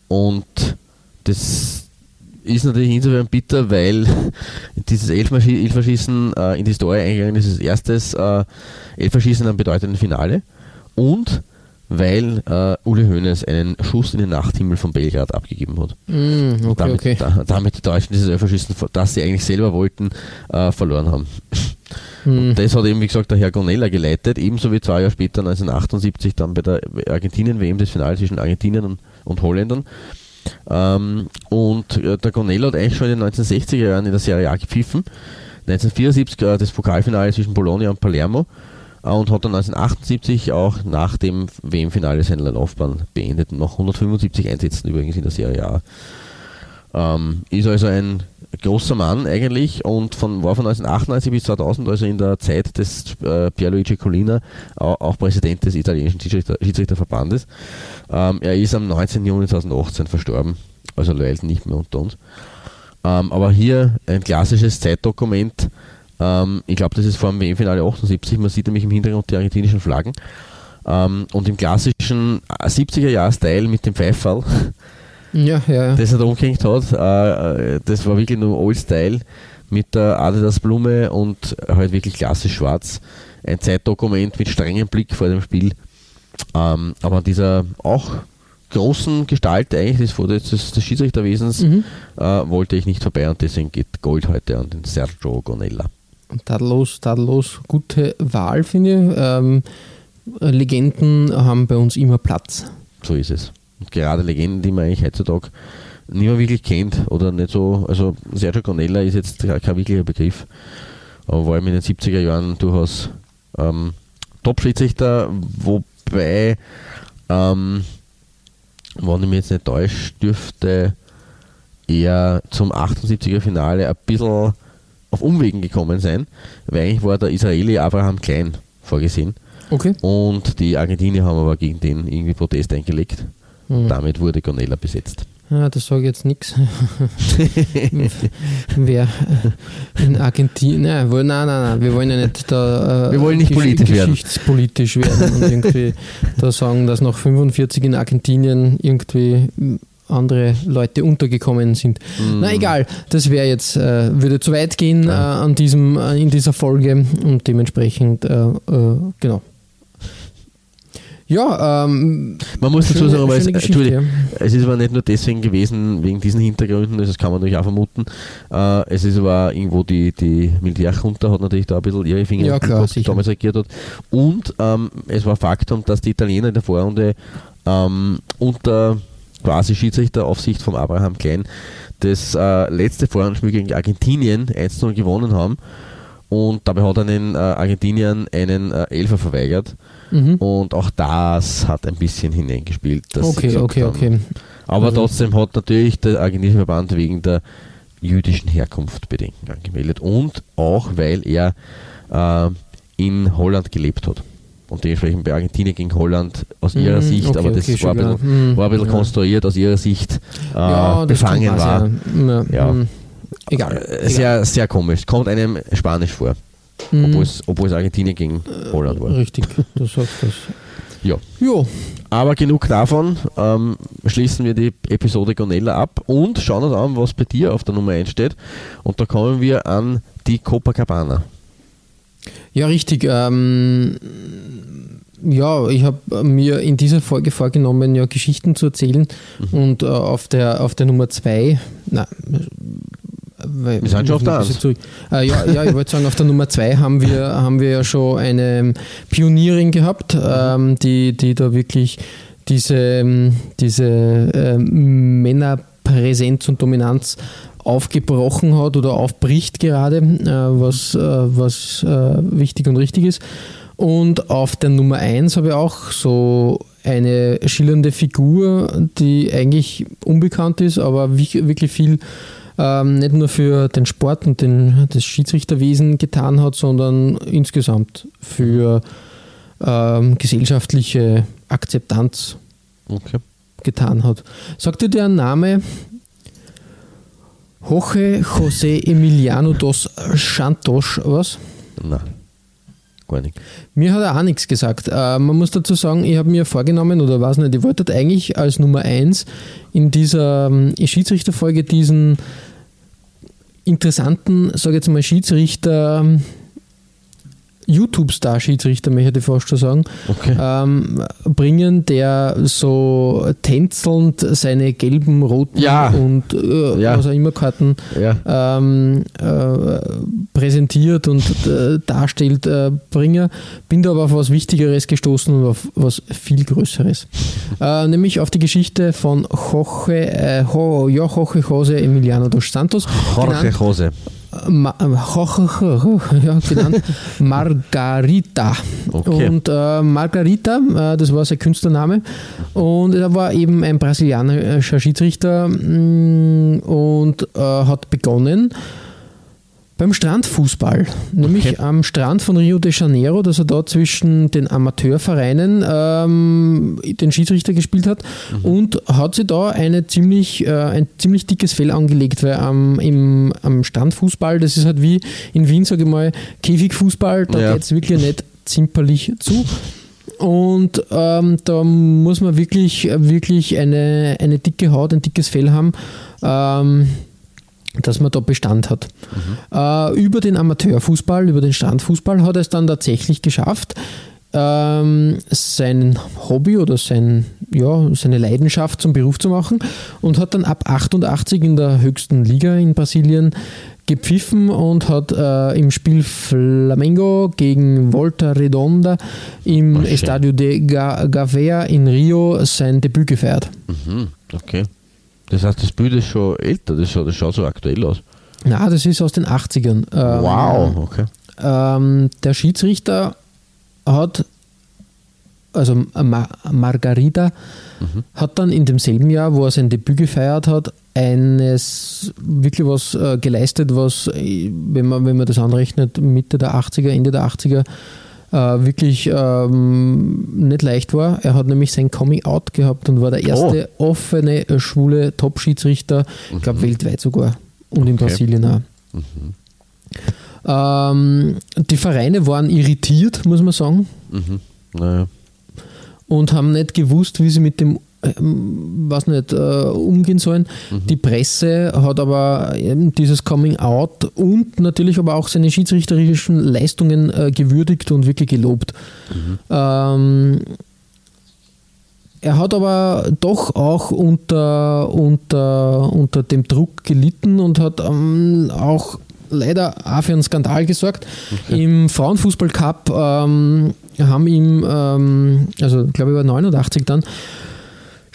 und das ist natürlich insofern bitter, weil dieses Elferschießen äh, in die Story eingegangen ist, als erstes äh, Elferschießen in einem bedeutenden Finale und weil äh, Uli Hoeneß einen Schuss in den Nachthimmel von Belgrad abgegeben hat. Mm, okay, damit, okay. Da, damit die Deutschen dieses Elferschießen, das sie eigentlich selber wollten, äh, verloren haben. Mm. Und das hat eben, wie gesagt, der Herr Gonella geleitet, ebenso wie zwei Jahre später, 1978, dann bei der Argentinien-WM, das Finale zwischen Argentinien und, und Holländern. Ähm, und äh, der Gonella hat eigentlich schon in den 1960er Jahren in der Serie A gepfiffen. 1974 äh, das Pokalfinale zwischen Bologna und Palermo äh, und hat dann 1978 auch nach dem WM-Finale seine Laufbahn beendet. Noch 175 Einsätzen übrigens in der Serie A. Ähm, ist also ein großer Mann eigentlich und von, war von 1998 bis 2000, also in der Zeit des äh, Pierluigi Collina, auch, auch, Präsident des italienischen Schiedsrichter, Schiedsrichterverbandes. Ähm, er ist am 19. Juni 2018 verstorben, also leider nicht mehr unter uns. Ähm, aber hier ein klassisches Zeitdokument. Ähm, ich glaube, das ist vor dem WM-Finale 78. Man sieht nämlich im Hintergrund die argentinischen Flaggen. Ähm, und im klassischen 70er-Jahr-Style mit dem Pfeifall ja, ja, ja. das er da umgehängt hat. Äh, das war wirklich nur Old Style mit der Adidas Blume und halt wirklich klassisch schwarz. Ein Zeitdokument mit strengem Blick vor dem Spiel. Ähm, aber dieser auch großen Gestalt eigentlich des, des, des, des Schiedsrichterwesens Mhm. äh, wollte ich nicht vorbei und deswegen geht Gold heute an den Sergio Gonella. Tadellos, tadellos. Gute Wahl, finde ich. Ähm, Legenden haben bei uns immer Platz. So ist es. Und gerade Legenden, die man eigentlich heutzutage nicht mehr wirklich kennt oder nicht so, also Sergio Gonella ist jetzt kein wirklicher Begriff, aber war in den 70er Jahren durchaus ähm, Top-Schiedsrichter, wobei, ähm, wenn ich mich jetzt nicht täusche, dürfte er zum 78er Finale ein bisschen auf Umwegen gekommen sein, weil eigentlich war der Israeli Abraham Klein vorgesehen Okay. und die Argentinier haben aber gegen den irgendwie Protest eingelegt. Hm. Damit wurde Gonella besetzt. Ja, das sage ich jetzt nichts. Wer in Argentinien, nein, nein, nein, nein, wir wollen ja nicht da äh, Wir wollen nicht gesch- politisch werden. geschichtspolitisch werden und irgendwie da sagen, dass nach 45 in Argentinien irgendwie mm, andere Leute untergekommen sind. Mhm. Na egal, das wäre jetzt, äh, würde zu weit gehen äh, an diesem, äh, in dieser Folge und dementsprechend, äh, äh, genau. Ja, ähm, Man muss dazu sagen, aber es, Entschuldigung, es ist aber nicht nur deswegen gewesen, wegen diesen Hintergründen, das kann man natürlich auch vermuten. Äh, es ist aber irgendwo die, die Militärjunta hat natürlich da ein bisschen ihre Finger Ja, klar, die sicher. damals regiert hat. Und ähm, es war Faktum, dass die Italiener in der Vorrunde ähm, unter quasi Schiedsrichteraufsicht von Abraham Klein das äh, letzte Vorrundenspiel gegen Argentinien 1-0 gewonnen haben. Und dabei hat er den äh, Argentiniern einen äh, Elfer verweigert. mhm. Und auch das hat ein bisschen hineingespielt. okay, okay, haben. okay. Aber Also- trotzdem hat natürlich der argentinische Verband wegen der jüdischen Herkunft Bedenken angemeldet. Und auch, weil er äh, in Holland gelebt hat. Und dementsprechend bei Argentinien gegen Holland aus ihrer Mhm, Sicht, okay, aber das okay, war, ein bisschen. Mhm, war ein bisschen ja. konstruiert, aus ihrer Sicht äh, Ja, befangen war. Ja. Ja. mm, Egal. Äh, Sehr, sehr komisch. Kommt einem Spanisch vor, Mhm. obwohl, es, Argentinien gegen Holland war. Richtig, du sagst das. Ja. Jo, Aber genug davon. Ähm, schließen wir die Episode Gonella ab und schauen uns an, was bei dir auf der Nummer 1 steht. Und da kommen wir an die Copacabana. ja, richtig. Ähm, ja, ich habe mir in dieser Folge vorgenommen, ja, Geschichten zu erzählen. Mhm. Und äh, auf, der, auf der Nummer zwei, na, weil- Wir sind schon auf der Eins. Äh, ja, ja, ich wollte sagen, auf der Nummer zwei haben wir, haben wir ja schon eine Pionierin gehabt, ähm, die, die da wirklich diese, ähm, diese ähm, Männerpräsenz und Dominanz aufgebrochen hat oder aufbricht gerade, äh, was, äh, was äh, wichtig und richtig ist. Und auf der Nummer 1 habe ich auch so eine schillernde Figur, die eigentlich unbekannt ist, aber wi- wirklich viel ähm, nicht nur für den Sport und den, das Schiedsrichterwesen getan hat, sondern insgesamt für ähm, gesellschaftliche Akzeptanz Okay. getan hat. Sagt dir der Name Jorge José Emiliano dos Santos was? Na, gar nicht. Mir hat er auch nichts gesagt. Äh, man muss dazu sagen, ich habe mir vorgenommen, oder weiß nicht, ich wollte eigentlich als Nummer 1 in dieser ähm, Schiedsrichterfolge diesen interessanten, sage jetzt mal, Schiedsrichter, ähm, YouTube-Star-Schiedsrichter, möchte ich fast schon sagen, Okay. ähm, bringen, der so tänzelnd seine gelben, roten Ja. und äh, Ja. was auch immer Karten Ja. ähm, äh, präsentiert und äh, darstellt, äh, bringe. Bin da aber auf was Wichtigeres gestoßen und auf was viel Größeres. äh, nämlich auf die Geschichte von Jorge, äh, Jo- Jorge Jose Emiliano dos Santos. Jorge genannt, Jose. Äh, Jorge, ja, genannt Margarita. Okay. Und äh, Margarita, äh, das war sein Künstlername. Und er war eben ein brasilianischer Schiedsrichter mh, und äh, hat begonnen beim Strandfußball, nämlich Okay. am Strand von Rio de Janeiro, dass er da zwischen den Amateurvereinen ähm, den Schiedsrichter gespielt hat und hat sich da eine ziemlich, äh, ein ziemlich dickes Fell angelegt, weil am, im, am Strandfußball, das ist halt wie in Wien, sage ich mal, Käfigfußball, da Ja. geht es wirklich nicht zimperlich zu. Und ähm, da muss man wirklich, wirklich eine, eine dicke Haut, ein dickes Fell haben. Ähm, dass man da Bestand hat. Äh, über den Amateurfußball, über den Strandfußball hat er es dann tatsächlich geschafft, ähm, sein Hobby oder sein, ja, seine Leidenschaft zum Beruf zu machen und hat dann ab 88 in der höchsten Liga in Brasilien gepfiffen und hat äh, im Spiel Flamengo gegen Volta Redonda im Oh. Estadio de Ga Gavea in Rio sein Debüt gefeiert. Mhm, okay. Das heißt, das Bild ist schon älter, das schaut, das schaut so aktuell aus. Na, das ist aus den 80ern. Ähm, wow, okay. Ähm, der Schiedsrichter hat, also Ma Margarida, hat dann in demselben Jahr, wo er sein Debüt gefeiert hat, eines wirklich was äh, geleistet, was, äh, wenn man, wenn man das anrechnet, Mitte der 80er, Ende der 80er, äh, wirklich ähm, nicht leicht war. Er hat nämlich sein Coming Out gehabt und war der erste offene äh, schwule Top-Schiedsrichter, ich glaube weltweit sogar und in Okay. Brasilien auch. Ähm, die Vereine waren irritiert, muss man sagen, Mhm. Naja. und haben nicht gewusst, wie sie mit dem ähm, was nicht äh, umgehen sollen. Die Presse hat aber eben dieses Coming Out und natürlich aber auch seine schiedsrichterischen Leistungen äh, gewürdigt und wirklich gelobt. Ähm, er hat aber doch auch unter, unter, unter dem Druck gelitten und hat ähm, auch leider auch für einen Skandal gesorgt. Im Frauenfußball-Cup ähm, haben ihm, ähm, also ich glaube über 89 dann,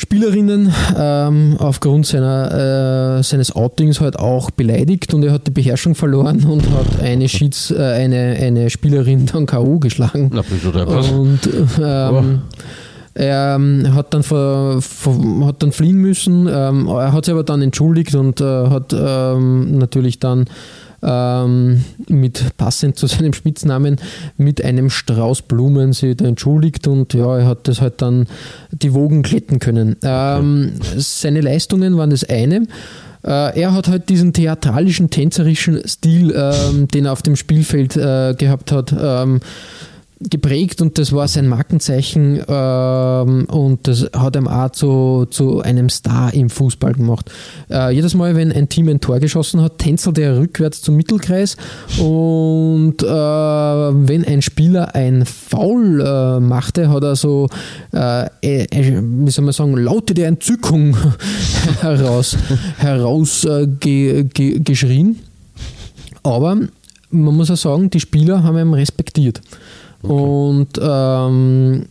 Spielerinnen ähm, aufgrund seiner, äh, seines Outings halt auch beleidigt und er hat die Beherrschung verloren und hat eine, Schieds, äh, eine, eine Spielerin dann K.O. geschlagen. Na? Und ähm, er ähm, hat, dann ver, ver, hat dann fliehen müssen. Ähm, er hat sich aber dann entschuldigt und äh, hat ähm, natürlich dann ähm, mit passend zu seinem Spitznamen mit einem Strauß Blumen sich entschuldigt und ja, er hat das halt dann die Wogen glätten können. Ähm, seine Leistungen waren das eine. Äh, er hat halt diesen theatralischen, tänzerischen Stil, ähm, den er auf dem Spielfeld äh, gehabt hat, ähm, geprägt und das war sein Markenzeichen ähm, und das hat ihm auch zu, zu einem Star im Fußball gemacht. Äh, jedes Mal, wenn ein Team ein Tor geschossen hat, tänzelte er rückwärts zum Mittelkreis und äh, wenn ein Spieler ein Foul äh, machte, hat er so, äh, äh, wie soll man sagen, Laute der Entzückung heraus, heraus äh, ge, ge. Aber man muss auch sagen, die Spieler haben ihn respektiert. Und ähm,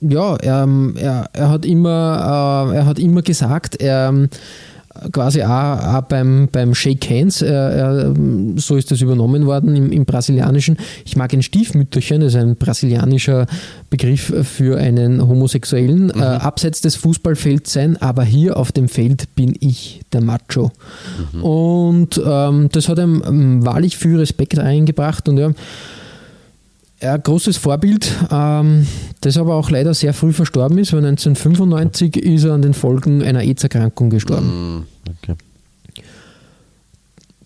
ja, er, er, er, hat immer, äh, er hat immer gesagt, er quasi auch, auch beim, beim Shake Hands, er, er, so ist das übernommen worden im, im Brasilianischen. Ich mag ein Stiefmütterchen, das ist ein brasilianischer Begriff für einen Homosexuellen, äh, abseits des Fußballfelds sein, aber hier auf dem Feld bin ich der Macho. Und ähm, das hat ihm ähm, wahrlich viel Respekt eingebracht und ja, ja, großes Vorbild, ähm, das aber auch leider sehr früh verstorben ist, weil 1995 ist er an den Folgen einer AIDS-Erkrankung gestorben. Mhm, Okay.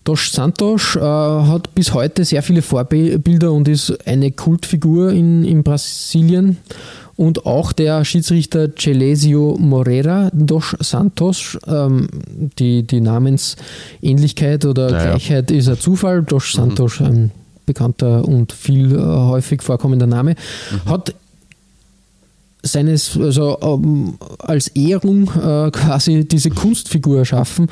Dos Santos äh, hat bis heute sehr viele Vorbilder und ist eine Kultfigur in, in Brasilien. Und auch der Schiedsrichter Celesio Moreira dos Santos, ähm, die, die Namensähnlichkeit oder Ja, ja. Gleichheit ist ein Zufall. Dos Santos, ein bekannter und viel äh, häufig vorkommender Name, hat seines, also ähm, als Ehrung äh, quasi diese Kunstfigur erschaffen,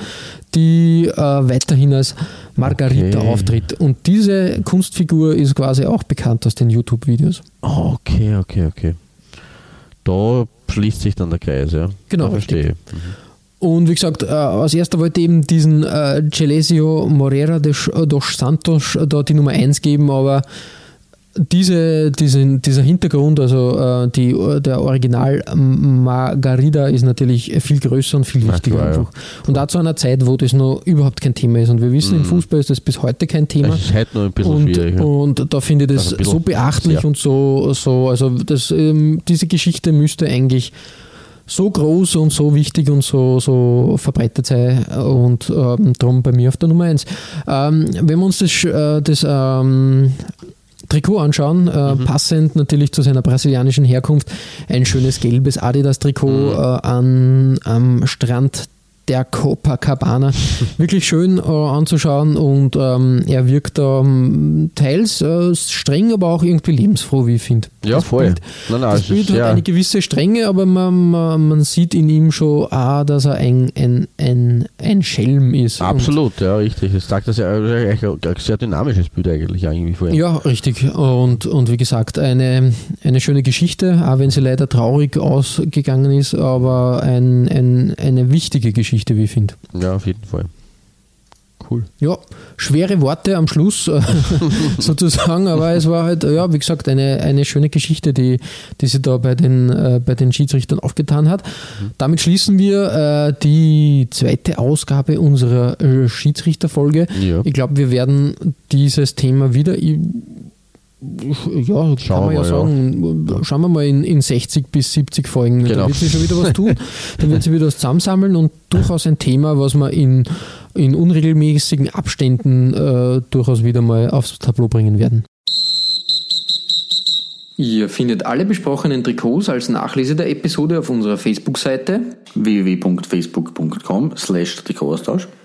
die äh, weiterhin als Margarita Okay. auftritt. Und diese Kunstfigur ist quasi auch bekannt aus den YouTube-Videos. Ah, okay, okay, okay. Da schließt sich dann der Kreis, ja. Genau, Da verstehe. Und wie gesagt, äh, als erster wollte ich eben diesen äh, Celesio Moreira dos, dos Santos da die Nummer 1 geben, aber diese, diese, dieser Hintergrund, also äh, die, der Original Margarida ist natürlich viel größer und viel wichtiger klar, ja. einfach. Und auch zu einer Zeit, wo das noch überhaupt kein Thema ist. Und wir wissen, im Fußball ist das bis heute kein Thema. Es ist halt noch ein bisschen Und, schwierig. ja. und da finde ich das Also so beachtlich sehr. und so, so also das, ähm, diese Geschichte müsste eigentlich so groß und so wichtig und so, so verbreitet sein und ähm, darum bei mir auf der Nummer 1. Ähm, wenn wir uns das, äh, das ähm, Trikot anschauen, äh, Mhm. passend natürlich zu seiner brasilianischen Herkunft, ein schönes gelbes Adidas-Trikot äh, an, am Strand der Copacabana. Wirklich schön äh, anzuschauen und ähm, er wirkt ähm, teils äh, streng, aber auch irgendwie lebensfroh, wie ich finde. Ja, Das voll. Bild, Nein, nein, das Bild hat sehr- eine gewisse Strenge, aber man, man, man sieht in ihm schon, ah, dass er ein, ein, ein, ein Schelm ist. Und Absolut, ja, richtig. Es sagt das ja eigentlich ein ein sehr dynamisches Bild eigentlich irgendwie vorhin. Ja, richtig. Und, und wie gesagt, eine, eine schöne Geschichte, auch wenn sie leider traurig ausgegangen ist, aber ein, ein, eine wichtige Geschichte, wie ich finde. Ja, auf jeden Fall. Cool. Ja, schwere Worte am Schluss äh, sozusagen, aber es war halt, ja, wie gesagt, eine, eine schöne Geschichte, die, die sie da bei den, äh, bei den Schiedsrichtern aufgetan hat. Damit schließen wir äh, die zweite Ausgabe unserer äh, Schiedsrichterfolge. Ja. Ich glaube, wir werden dieses Thema wieder. Ja, kann Schauen man wir ja mal, sagen. Schauen wir mal in, in 60 bis 70 Folgen. Da Genau. wird sie schon wieder was tun. Dann wird sie wieder was zusammensammeln und durchaus ein Thema, was man in, in unregelmäßigen Abständen äh, durchaus wieder mal aufs Tableau bringen werden. Ihr findet alle besprochenen Trikots als Nachlese der Episode auf unserer Facebook-Seite. www.facebook.com slash Trikotaustausch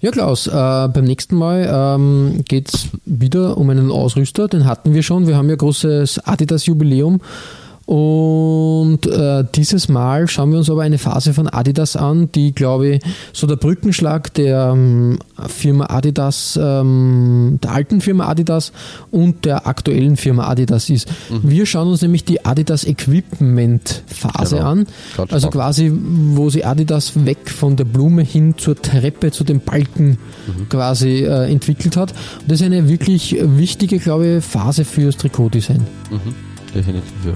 Ja, Klaus, äh, beim nächsten Mal ähm, geht es wieder um einen Ausrüster, den hatten wir schon. Wir haben ja großes Adidas-Jubiläum. Und äh, dieses Mal schauen wir uns aber eine Phase von Adidas an, die, glaube ich, so der Brückenschlag der ähm, Firma Adidas, ähm, der alten Firma Adidas und der aktuellen Firma Adidas ist. Wir schauen uns nämlich die Adidas Equipment Phase Genau. an. Ganz Also quasi, wo sie Adidas weg von der Blume hin zur Treppe, zu den Balken quasi äh, entwickelt hat. Und das ist eine wirklich wichtige, glaube ich, Phase fürs Trikotdesign. Definitiv, ja.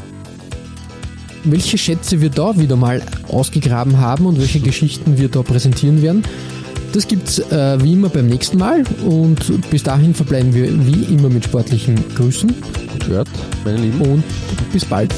Welche Schätze wir da wieder mal ausgegraben haben und welche Geschichten wir da präsentieren werden, das gibt's äh, wie immer beim nächsten Mal. Und bis dahin verbleiben wir wie immer mit sportlichen Grüßen Gehört, meine Lieben. und bis bald.